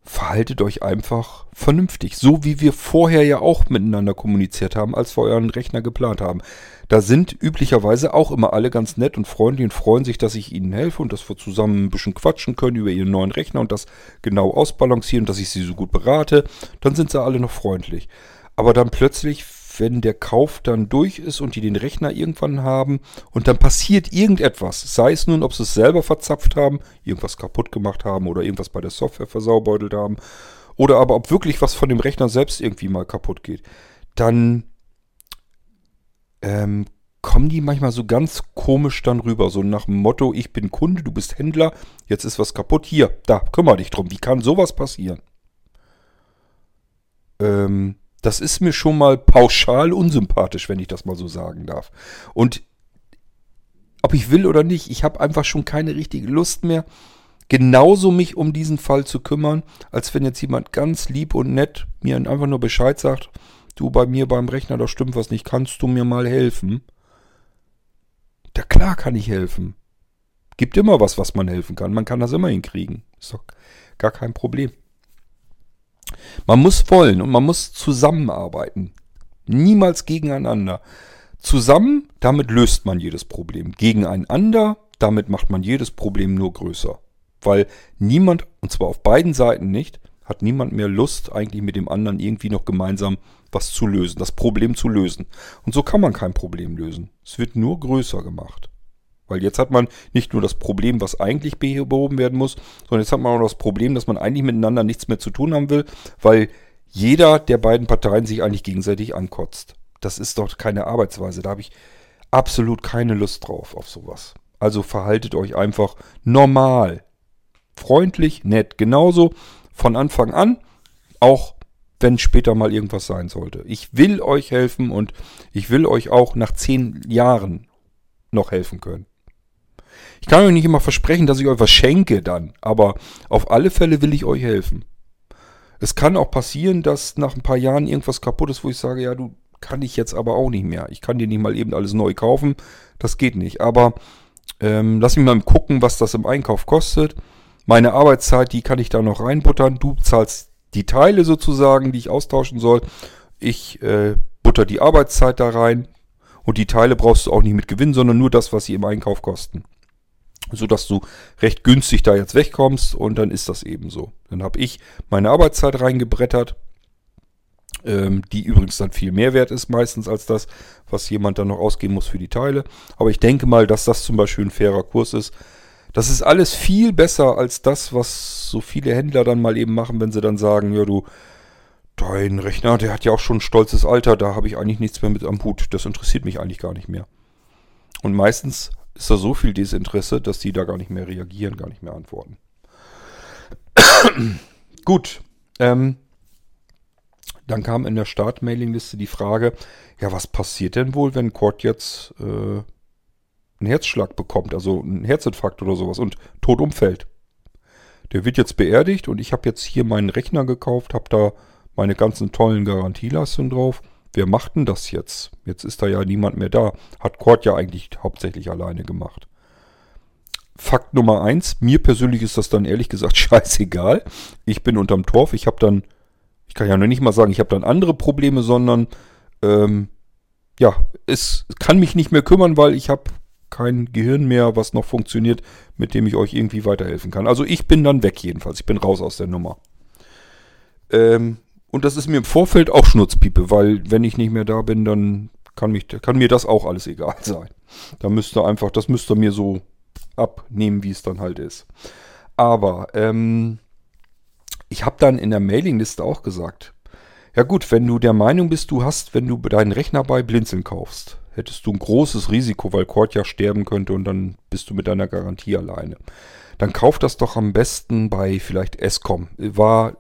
verhaltet euch einfach vernünftig. So wie wir vorher ja auch miteinander kommuniziert haben, als wir euren Rechner geplant haben. Da sind üblicherweise auch immer alle ganz nett und freundlich und freuen sich, dass ich ihnen helfe und dass wir zusammen ein bisschen quatschen können über ihren neuen Rechner und das genau ausbalancieren, dass ich sie so gut berate. Dann sind sie alle noch freundlich. Aber dann plötzlich wenn der Kauf dann durch ist und die den Rechner irgendwann haben und dann passiert irgendetwas, sei es nun, ob sie es selber verzapft haben, irgendwas kaputt gemacht haben oder irgendwas bei der Software versaubeutelt haben, oder aber ob wirklich was von dem Rechner selbst irgendwie mal kaputt geht, dann ähm, kommen die manchmal so ganz komisch dann rüber, so nach dem Motto, ich bin Kunde, du bist Händler, jetzt ist was kaputt, hier, da, kümmere dich drum, wie kann sowas passieren? Ähm, das ist mir schon mal pauschal unsympathisch, wenn ich das mal so sagen darf. Und ob ich will oder nicht, ich habe einfach schon keine richtige Lust mehr, genauso mich um diesen Fall zu kümmern, als wenn jetzt jemand ganz lieb und nett mir einfach nur Bescheid sagt, du bei mir beim Rechner, da stimmt was nicht, kannst du mir mal helfen? Da klar kann ich helfen. Gibt immer was, was man helfen kann. Man kann das immer hinkriegen. Ist doch gar kein Problem. Man muss wollen und man muss zusammenarbeiten. Niemals gegeneinander. Zusammen, damit löst man jedes Problem. Gegeneinander, damit macht man jedes Problem nur größer. Weil niemand, und zwar auf beiden Seiten nicht, hat niemand mehr Lust, eigentlich mit dem anderen irgendwie noch gemeinsam was zu lösen, das Problem zu lösen. Und so kann man kein Problem lösen. Es wird nur größer gemacht. Weil jetzt hat man nicht nur das Problem, was eigentlich behoben werden muss, sondern jetzt hat man auch das Problem, dass man eigentlich miteinander nichts mehr zu tun haben will, weil jeder der beiden Parteien sich eigentlich gegenseitig ankotzt. Das ist doch keine Arbeitsweise. Da habe ich absolut keine Lust drauf auf sowas. Also verhaltet euch einfach normal. Freundlich, nett. Genauso von Anfang an. Auch wenn später mal irgendwas sein sollte. Ich will euch helfen und ich will euch auch nach zehn Jahren noch helfen können. Ich kann euch nicht immer versprechen, dass ich euch was schenke dann, aber auf alle Fälle will ich euch helfen. Es kann auch passieren, dass nach ein paar Jahren irgendwas kaputt ist, wo ich sage, ja, du kann ich jetzt aber auch nicht mehr. Ich kann dir nicht mal eben alles neu kaufen. Das geht nicht. Aber ähm, lass mich mal gucken, was das im Einkauf kostet. Meine Arbeitszeit, die kann ich da noch reinbuttern. Du zahlst die Teile sozusagen, die ich austauschen soll. Ich äh, butter die Arbeitszeit da rein. Und die Teile brauchst du auch nicht mit Gewinn, sondern nur das, was sie im Einkauf kosten sodass du recht günstig da jetzt wegkommst und dann ist das eben so. Dann habe ich meine Arbeitszeit reingebrettert, ähm, die übrigens dann viel mehr wert ist meistens als das, was jemand dann noch ausgeben muss für die Teile. Aber ich denke mal, dass das zum Beispiel ein fairer Kurs ist. Das ist alles viel besser als das, was so viele Händler dann mal eben machen, wenn sie dann sagen, ja du, dein Rechner, der hat ja auch schon ein stolzes Alter, da habe ich eigentlich nichts mehr mit am Hut. Das interessiert mich eigentlich gar nicht mehr. Und meistens ist da so viel Desinteresse, dass die da gar nicht mehr reagieren, gar nicht mehr antworten. Gut. Ähm, dann kam in der Start-Mailing-Liste die Frage, ja, was passiert denn wohl, wenn Cord jetzt äh, einen Herzschlag bekommt, also einen Herzinfarkt oder sowas und tot umfällt? Der wird jetzt beerdigt und ich habe jetzt hier meinen Rechner gekauft, habe da meine ganzen tollen Garantieleistungen drauf wer macht denn das jetzt? Jetzt ist da ja niemand mehr da. Hat Cord ja eigentlich hauptsächlich alleine gemacht. Fakt Nummer eins, mir persönlich ist das dann ehrlich gesagt scheißegal. Ich bin unterm Torf, ich habe dann, ich kann ja noch nicht mal sagen, ich habe dann andere Probleme, sondern ähm, ja, es kann mich nicht mehr kümmern, weil ich habe kein Gehirn mehr, was noch funktioniert, mit dem ich euch irgendwie weiterhelfen kann. Also ich bin dann weg jedenfalls, ich bin raus aus der Nummer. Ähm, und das ist mir im Vorfeld auch Schnurzpiepe, weil wenn ich nicht mehr da bin, dann kann, mich, kann mir das auch alles egal sein. Da müsste einfach, das müsste mir so abnehmen, wie es dann halt ist. Aber ähm, ich habe dann in der Mailingliste auch gesagt, ja gut, wenn du der Meinung bist, du hast, wenn du deinen Rechner bei Blinzeln kaufst, hättest du ein großes Risiko, weil Cord ja sterben könnte und dann bist du mit deiner Garantie alleine. Dann kauf das doch am besten bei vielleicht Escom. War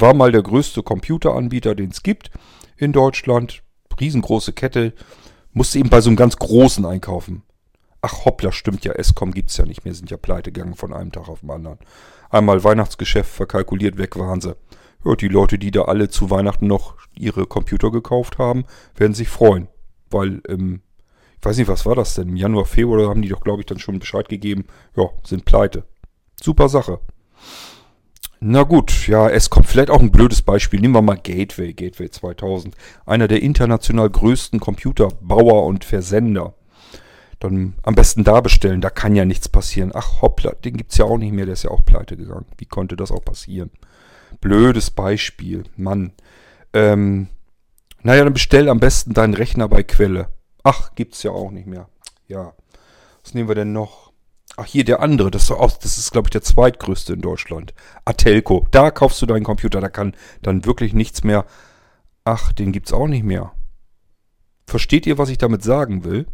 war mal der größte Computeranbieter, den es gibt in Deutschland. Riesengroße Kette. Musste eben bei so einem ganz großen einkaufen. Ach hoppla, stimmt ja, Escom gibt es ja nicht mehr, sind ja pleite gegangen von einem Tag auf den anderen. Einmal Weihnachtsgeschäft verkalkuliert, weg waren sie. Ja, die Leute, die da alle zu Weihnachten noch ihre Computer gekauft haben, werden sich freuen. Weil im, ich weiß nicht, was war das denn? Im Januar, Februar haben die doch, glaube ich, dann schon Bescheid gegeben. Ja, sind pleite. Super Sache. Na gut, ja, es kommt vielleicht auch ein blödes Beispiel. Nehmen wir mal Gateway, Gateway 2000. Einer der international größten Computerbauer und Versender. Dann am besten da bestellen, da kann ja nichts passieren. Ach hoppla, den gibt's ja auch nicht mehr, der ist ja auch pleite gegangen. Wie konnte das auch passieren? Blödes Beispiel, Mann. Ähm, naja, dann bestell am besten deinen Rechner bei Quelle. Ach, gibt's ja auch nicht mehr. Ja. Was nehmen wir denn noch? Ach, hier der andere, das ist, auch, das ist glaube ich, der zweitgrößte in Deutschland. Atelco. Da kaufst du deinen Computer, da kann dann wirklich nichts mehr. Ach, den gibt's auch nicht mehr. Versteht ihr, was ich damit sagen will?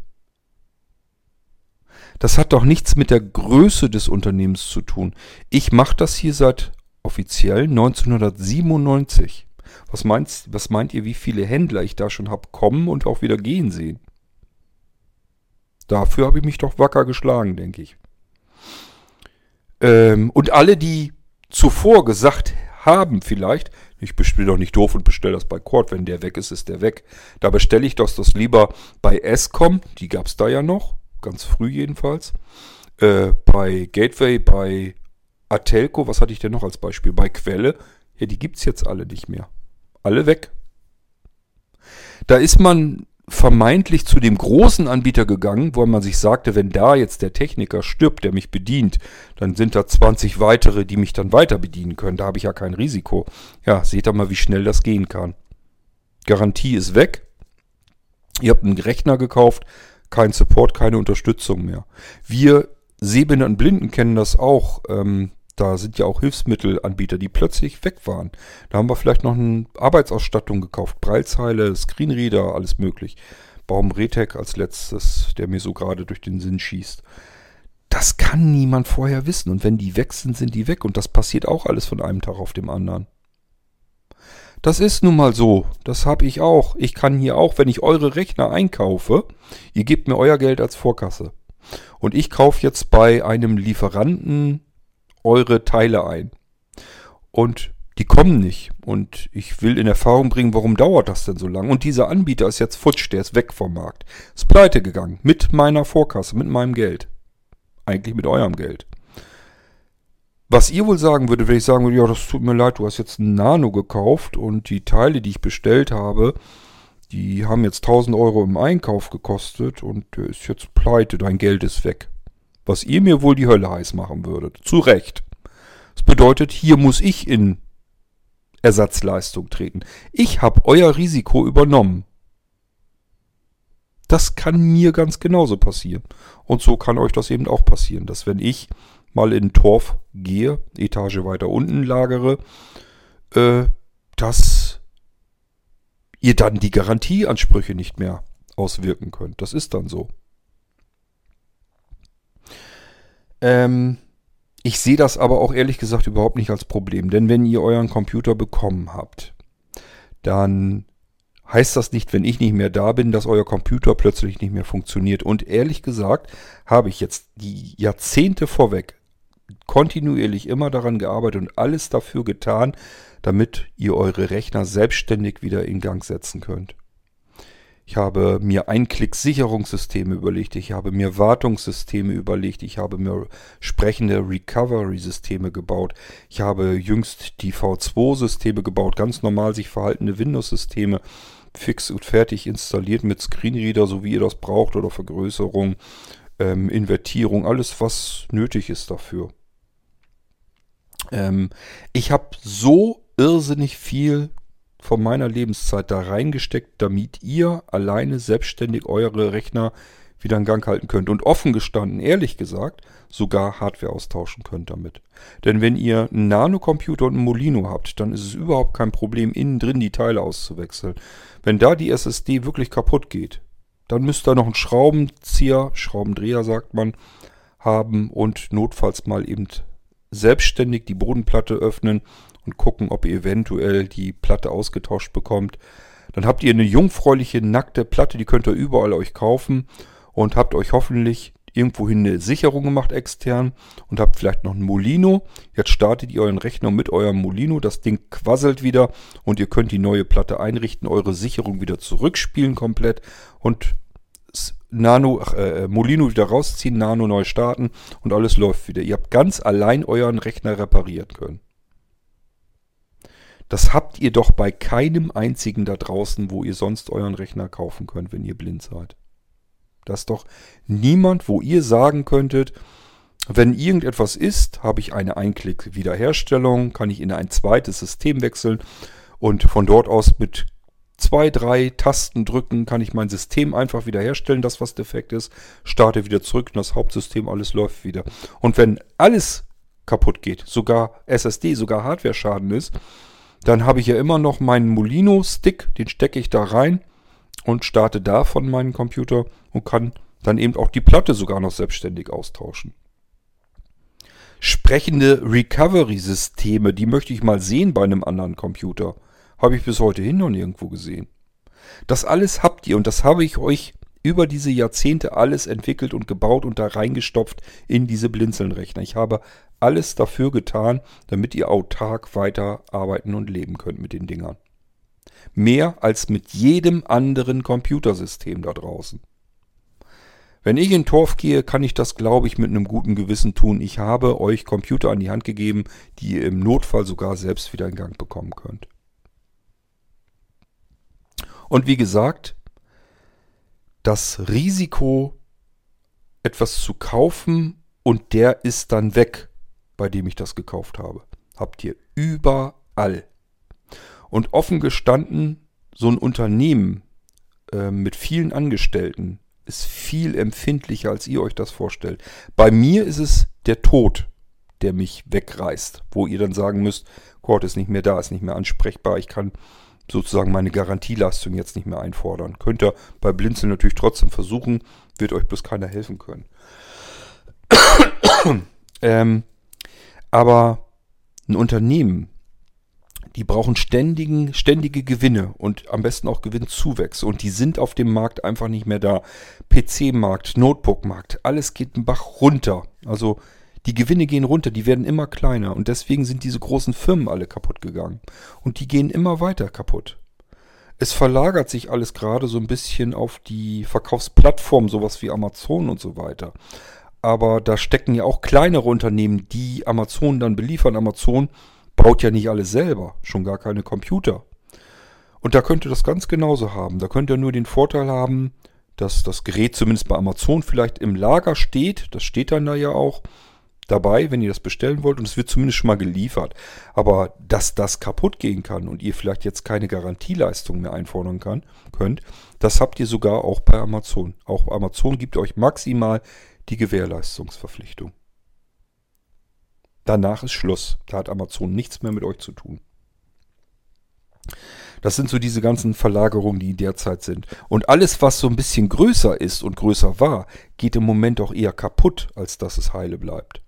Das hat doch nichts mit der Größe des Unternehmens zu tun. Ich mache das hier seit offiziell 1997. Was, meinst, was meint ihr, wie viele Händler ich da schon habe kommen und auch wieder gehen sehen? Dafür habe ich mich doch wacker geschlagen, denke ich. Ähm, und alle, die zuvor gesagt haben vielleicht, ich bin doch nicht doof und bestelle das bei Cord, wenn der weg ist, ist der weg. Da bestelle ich das, das lieber bei Escom, die gab es da ja noch, ganz früh jedenfalls. Äh, bei Gateway, bei Atelco, was hatte ich denn noch als Beispiel? Bei Quelle, ja, die gibt es jetzt alle nicht mehr. Alle weg. Da ist man vermeintlich zu dem großen Anbieter gegangen, wo man sich sagte, wenn da jetzt der Techniker stirbt, der mich bedient, dann sind da 20 weitere, die mich dann weiter bedienen können. Da habe ich ja kein Risiko. Ja, seht ihr mal, wie schnell das gehen kann. Garantie ist weg. Ihr habt einen Rechner gekauft, kein Support, keine Unterstützung mehr. Wir Sehbehinderten Blinden kennen das auch. Ähm, da sind ja auch Hilfsmittelanbieter, die plötzlich weg waren. Da haben wir vielleicht noch eine Arbeitsausstattung gekauft. Breilzeile, Screenreader, alles möglich. Baum Retec als letztes, der mir so gerade durch den Sinn schießt. Das kann niemand vorher wissen. Und wenn die weg sind, sind die weg. Und das passiert auch alles von einem Tag auf dem anderen. Das ist nun mal so. Das habe ich auch. Ich kann hier auch, wenn ich eure Rechner einkaufe, ihr gebt mir euer Geld als Vorkasse. Und ich kaufe jetzt bei einem Lieferanten eure Teile ein. Und die kommen nicht. Und ich will in Erfahrung bringen, warum dauert das denn so lange? Und dieser Anbieter ist jetzt futsch, der ist weg vom Markt. Ist pleite gegangen. Mit meiner Vorkasse, mit meinem Geld. Eigentlich mit eurem Geld. Was ihr wohl sagen würdet, wenn ich sagen würde, ja, das tut mir leid, du hast jetzt ein Nano gekauft und die Teile, die ich bestellt habe, die haben jetzt 1000 Euro im Einkauf gekostet und der ist jetzt pleite, dein Geld ist weg was ihr mir wohl die Hölle heiß machen würdet. Zu Recht. Das bedeutet, hier muss ich in Ersatzleistung treten. Ich habe euer Risiko übernommen. Das kann mir ganz genauso passieren. Und so kann euch das eben auch passieren, dass wenn ich mal in Torf gehe, Etage weiter unten lagere, äh, dass ihr dann die Garantieansprüche nicht mehr auswirken könnt. Das ist dann so. Ähm, ich sehe das aber auch ehrlich gesagt überhaupt nicht als Problem. Denn wenn ihr euren Computer bekommen habt, dann heißt das nicht, wenn ich nicht mehr da bin, dass euer Computer plötzlich nicht mehr funktioniert. Und ehrlich gesagt habe ich jetzt die Jahrzehnte vorweg kontinuierlich immer daran gearbeitet und alles dafür getan, damit ihr eure Rechner selbstständig wieder in Gang setzen könnt. Ich habe mir Einklick-Sicherungssysteme überlegt, ich habe mir Wartungssysteme überlegt, ich habe mir sprechende Recovery-Systeme gebaut, ich habe jüngst die V2-Systeme gebaut, ganz normal sich verhaltende Windows-Systeme fix und fertig installiert mit Screenreader, so wie ihr das braucht, oder Vergrößerung, ähm, Invertierung, alles was nötig ist dafür. Ähm, ich habe so irrsinnig viel von meiner Lebenszeit da reingesteckt, damit ihr alleine selbstständig eure Rechner wieder in Gang halten könnt. Und offen gestanden, ehrlich gesagt, sogar Hardware austauschen könnt damit. Denn wenn ihr einen Nanocomputer und einen Molino habt, dann ist es überhaupt kein Problem, innen drin die Teile auszuwechseln. Wenn da die SSD wirklich kaputt geht, dann müsst ihr noch einen Schraubenzieher, Schraubendreher sagt man, haben und notfalls mal eben selbstständig die Bodenplatte öffnen und gucken, ob ihr eventuell die Platte ausgetauscht bekommt. Dann habt ihr eine jungfräuliche, nackte Platte, die könnt ihr überall euch kaufen und habt euch hoffentlich irgendwohin eine Sicherung gemacht extern und habt vielleicht noch ein Molino. Jetzt startet ihr euren Rechner mit eurem Molino, das Ding quasselt wieder und ihr könnt die neue Platte einrichten, eure Sicherung wieder zurückspielen komplett und Nano, ach, äh, Molino wieder rausziehen, Nano neu starten und alles läuft wieder. Ihr habt ganz allein euren Rechner reparieren können. Das habt ihr doch bei keinem einzigen da draußen, wo ihr sonst euren Rechner kaufen könnt, wenn ihr blind seid. Das ist doch niemand, wo ihr sagen könntet, wenn irgendetwas ist, habe ich eine Einklick-Wiederherstellung, kann ich in ein zweites System wechseln und von dort aus mit zwei, drei Tasten drücken, kann ich mein System einfach wiederherstellen, das was defekt ist, starte wieder zurück und das Hauptsystem, alles läuft wieder. Und wenn alles kaputt geht, sogar SSD, sogar Hardware-Schaden ist, dann habe ich ja immer noch meinen Molino-Stick, den stecke ich da rein und starte davon meinen Computer und kann dann eben auch die Platte sogar noch selbstständig austauschen. Sprechende Recovery-Systeme, die möchte ich mal sehen bei einem anderen Computer. Habe ich bis heute hin noch nirgendwo gesehen. Das alles habt ihr und das habe ich euch über diese Jahrzehnte alles entwickelt und gebaut und da reingestopft in diese Blinzelnrechner. Ich habe alles dafür getan, damit ihr autark weiter arbeiten und leben könnt mit den Dingern. Mehr als mit jedem anderen Computersystem da draußen. Wenn ich in Torf gehe, kann ich das, glaube ich, mit einem guten Gewissen tun. Ich habe euch Computer an die Hand gegeben, die ihr im Notfall sogar selbst wieder in Gang bekommen könnt. Und wie gesagt, das Risiko, etwas zu kaufen und der ist dann weg, bei dem ich das gekauft habe, habt ihr überall. Und offen gestanden, so ein Unternehmen äh, mit vielen Angestellten ist viel empfindlicher, als ihr euch das vorstellt. Bei mir ist es der Tod, der mich wegreißt, wo ihr dann sagen müsst, Gott ist nicht mehr da, ist nicht mehr ansprechbar, ich kann sozusagen meine Garantieleistung jetzt nicht mehr einfordern. Könnt ihr bei Blinzeln natürlich trotzdem versuchen, wird euch bloß keiner helfen können. ähm, aber ein Unternehmen, die brauchen ständigen, ständige Gewinne und am besten auch Gewinnzuwächse. Und die sind auf dem Markt einfach nicht mehr da. PC-Markt, Notebook-Markt, alles geht einen Bach runter. Also die Gewinne gehen runter, die werden immer kleiner. Und deswegen sind diese großen Firmen alle kaputt gegangen. Und die gehen immer weiter kaputt. Es verlagert sich alles gerade so ein bisschen auf die Verkaufsplattform, sowas wie Amazon und so weiter. Aber da stecken ja auch kleinere Unternehmen, die Amazon dann beliefern. Amazon baut ja nicht alles selber, schon gar keine Computer. Und da könnt ihr das ganz genauso haben. Da könnt ihr nur den Vorteil haben, dass das Gerät zumindest bei Amazon vielleicht im Lager steht. Das steht dann da ja auch dabei, wenn ihr das bestellen wollt. Und es wird zumindest schon mal geliefert. Aber dass das kaputt gehen kann und ihr vielleicht jetzt keine Garantieleistung mehr einfordern kann, könnt, das habt ihr sogar auch bei Amazon. Auch Amazon gibt euch maximal die Gewährleistungsverpflichtung. Danach ist Schluss. Da hat Amazon nichts mehr mit euch zu tun. Das sind so diese ganzen Verlagerungen, die derzeit sind. Und alles, was so ein bisschen größer ist und größer war, geht im Moment auch eher kaputt, als dass es heile bleibt.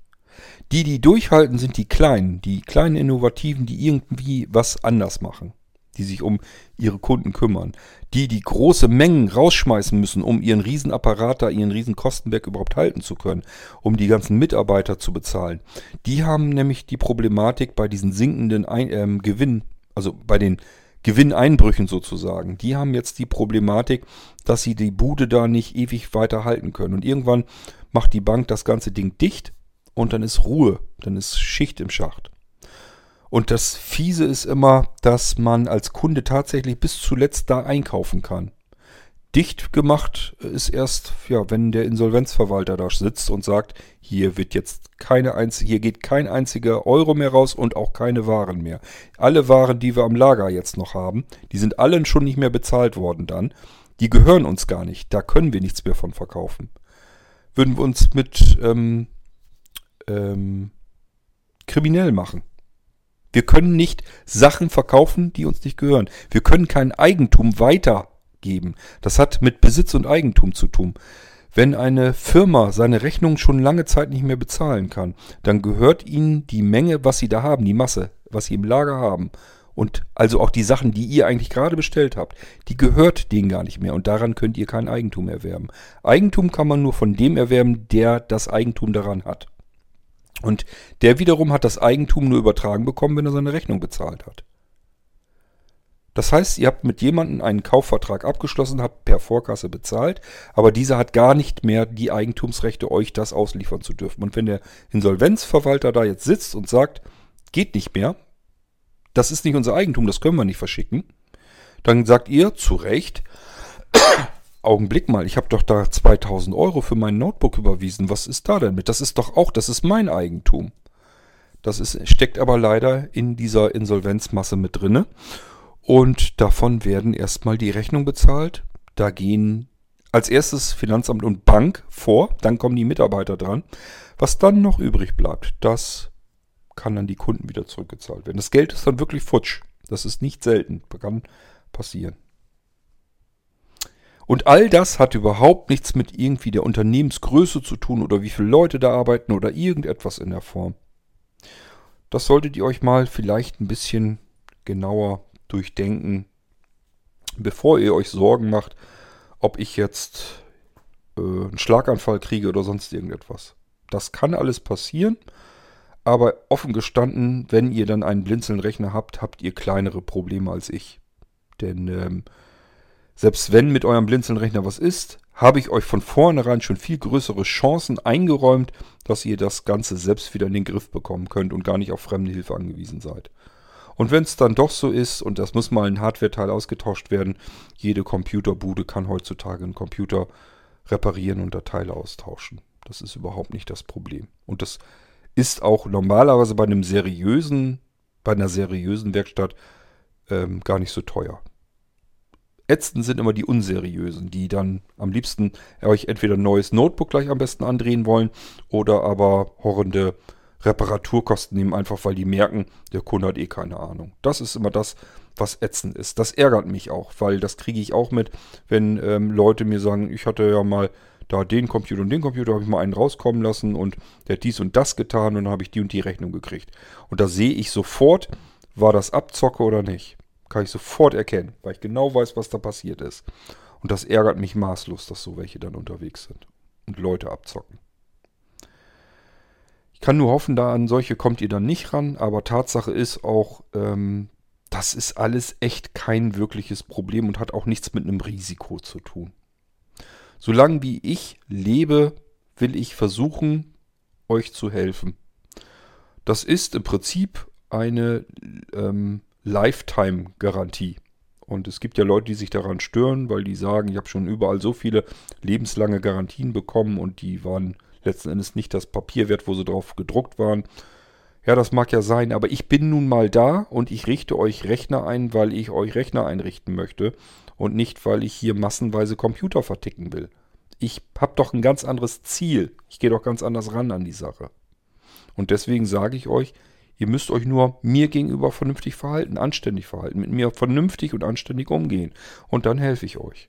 Die, die durchhalten, sind die Kleinen, die kleinen Innovativen, die irgendwie was anders machen die sich um ihre Kunden kümmern. Die, die große Mengen rausschmeißen müssen, um ihren Riesenapparat da, ihren Riesenkostenberg überhaupt halten zu können, um die ganzen Mitarbeiter zu bezahlen. Die haben nämlich die Problematik bei diesen sinkenden Ein äh, Gewinn, also bei den Gewinneinbrüchen sozusagen. Die haben jetzt die Problematik, dass sie die Bude da nicht ewig weiter halten können. Und irgendwann macht die Bank das ganze Ding dicht und dann ist Ruhe, dann ist Schicht im Schacht. Und das Fiese ist immer, dass man als Kunde tatsächlich bis zuletzt da einkaufen kann. Dicht gemacht ist erst, ja, wenn der Insolvenzverwalter da sitzt und sagt, hier wird jetzt keine einzige, hier geht kein einziger Euro mehr raus und auch keine Waren mehr. Alle Waren, die wir am Lager jetzt noch haben, die sind allen schon nicht mehr bezahlt worden dann. Die gehören uns gar nicht. Da können wir nichts mehr von verkaufen. Würden wir uns mit ähm, ähm, kriminell machen. Wir können nicht Sachen verkaufen, die uns nicht gehören. Wir können kein Eigentum weitergeben. Das hat mit Besitz und Eigentum zu tun. Wenn eine Firma seine Rechnung schon lange Zeit nicht mehr bezahlen kann, dann gehört ihnen die Menge, was sie da haben, die Masse, was sie im Lager haben. Und also auch die Sachen, die ihr eigentlich gerade bestellt habt, die gehört denen gar nicht mehr. Und daran könnt ihr kein Eigentum erwerben. Eigentum kann man nur von dem erwerben, der das Eigentum daran hat. Und der wiederum hat das Eigentum nur übertragen bekommen, wenn er seine Rechnung bezahlt hat. Das heißt, ihr habt mit jemandem einen Kaufvertrag abgeschlossen, habt per Vorkasse bezahlt, aber dieser hat gar nicht mehr die Eigentumsrechte, euch das ausliefern zu dürfen. Und wenn der Insolvenzverwalter da jetzt sitzt und sagt, geht nicht mehr, das ist nicht unser Eigentum, das können wir nicht verschicken, dann sagt ihr zu Recht, Augenblick mal, ich habe doch da 2000 Euro für mein Notebook überwiesen. Was ist da denn mit? Das ist doch auch, das ist mein Eigentum. Das ist, steckt aber leider in dieser Insolvenzmasse mit drinne. Und davon werden erstmal die Rechnung bezahlt. Da gehen als erstes Finanzamt und Bank vor, dann kommen die Mitarbeiter dran. Was dann noch übrig bleibt, das kann dann die Kunden wieder zurückgezahlt werden. Das Geld ist dann wirklich futsch. Das ist nicht selten, kann passieren. Und all das hat überhaupt nichts mit irgendwie der Unternehmensgröße zu tun oder wie viele Leute da arbeiten oder irgendetwas in der Form. Das solltet ihr euch mal vielleicht ein bisschen genauer durchdenken, bevor ihr euch Sorgen macht, ob ich jetzt äh, einen Schlaganfall kriege oder sonst irgendetwas. Das kann alles passieren, aber offen gestanden, wenn ihr dann einen Blinzelnrechner habt, habt ihr kleinere Probleme als ich. Denn ähm, Selbst wenn mit eurem Blinzelnrechner was ist, habe ich euch von vornherein schon viel größere Chancen eingeräumt, dass ihr das Ganze selbst wieder in den Griff bekommen könnt und gar nicht auf fremde Hilfe angewiesen seid. Und wenn es dann doch so ist, und das muss mal ein Hardware-Teil ausgetauscht werden, jede Computerbude kann heutzutage einen Computer reparieren und Teile austauschen. Das ist überhaupt nicht das Problem. Und das ist auch normalerweise bei einem seriösen, bei einer seriösen Werkstatt ähm, gar nicht so teuer. Ätzend sind immer die unseriösen, die dann am liebsten euch entweder ein neues Notebook gleich am besten andrehen wollen oder aber horrende Reparaturkosten nehmen, einfach weil die merken, der Kunde hat eh keine Ahnung. Das ist immer das, was ätzend ist. Das ärgert mich auch, weil das kriege ich auch mit, wenn ähm, Leute mir sagen, ich hatte ja mal da den Computer und den Computer, habe ich mal einen rauskommen lassen und der hat dies und das getan und dann habe ich die und die Rechnung gekriegt. Und da sehe ich sofort, war das Abzocke oder nicht. Kann ich sofort erkennen, weil ich genau weiß, was da passiert ist. Und das ärgert mich maßlos, dass so welche dann unterwegs sind und Leute abzocken. Ich kann nur hoffen, da an solche kommt ihr dann nicht ran, aber Tatsache ist auch, ähm, das ist alles echt kein wirkliches Problem und hat auch nichts mit einem Risiko zu tun. Solange wie ich lebe, will ich versuchen, euch zu helfen. Das ist im Prinzip eine ähm, Lifetime-Garantie. Und es gibt ja Leute, die sich daran stören, weil die sagen, ich habe schon überall so viele lebenslange Garantien bekommen und die waren letzten Endes nicht das Papier wert, wo sie drauf gedruckt waren. Ja, das mag ja sein, aber ich bin nun mal da und ich richte euch Rechner ein, weil ich euch Rechner einrichten möchte und nicht, weil ich hier massenweise Computer verticken will. Ich habe doch ein ganz anderes Ziel. Ich gehe doch ganz anders ran an die Sache. Und deswegen sage ich euch, Ihr müsst euch nur mir gegenüber vernünftig verhalten, anständig verhalten, mit mir vernünftig und anständig umgehen. Und dann helfe ich euch.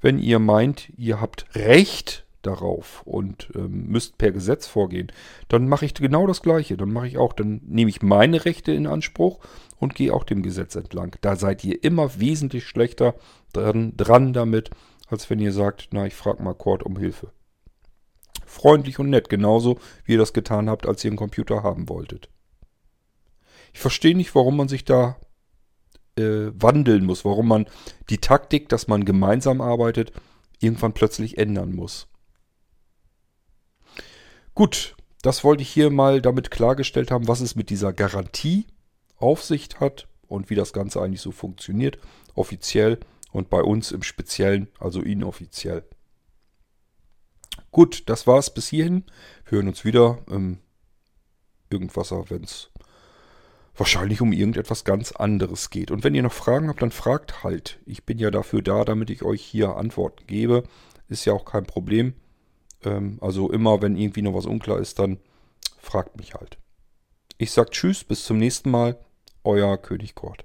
Wenn ihr meint, ihr habt Recht darauf und ähm, müsst per Gesetz vorgehen, dann mache ich genau das Gleiche. Dann mache ich auch, dann nehme ich meine Rechte in Anspruch und gehe auch dem Gesetz entlang. Da seid ihr immer wesentlich schlechter dran, dran damit, als wenn ihr sagt, na, ich frage mal Cord um Hilfe. Freundlich und nett, genauso wie ihr das getan habt, als ihr einen Computer haben wolltet. Ich verstehe nicht, warum man sich da äh, wandeln muss, warum man die Taktik, dass man gemeinsam arbeitet, irgendwann plötzlich ändern muss. Gut, das wollte ich hier mal damit klargestellt haben, was es mit dieser Garantie auf sich hat und wie das Ganze eigentlich so funktioniert, offiziell und bei uns im Speziellen, also inoffiziell. Gut, das war's bis hierhin. Wir hören uns wieder im Irgendwasser, wenn es wahrscheinlich um irgendetwas ganz anderes geht. Und wenn ihr noch Fragen habt, dann fragt halt. Ich bin ja dafür da, damit ich euch hier Antworten gebe. Ist ja auch kein Problem. Ähm, also immer, wenn irgendwie noch was unklar ist, dann fragt mich halt. Ich sag Tschüss, bis zum nächsten Mal. Euer König Kurt.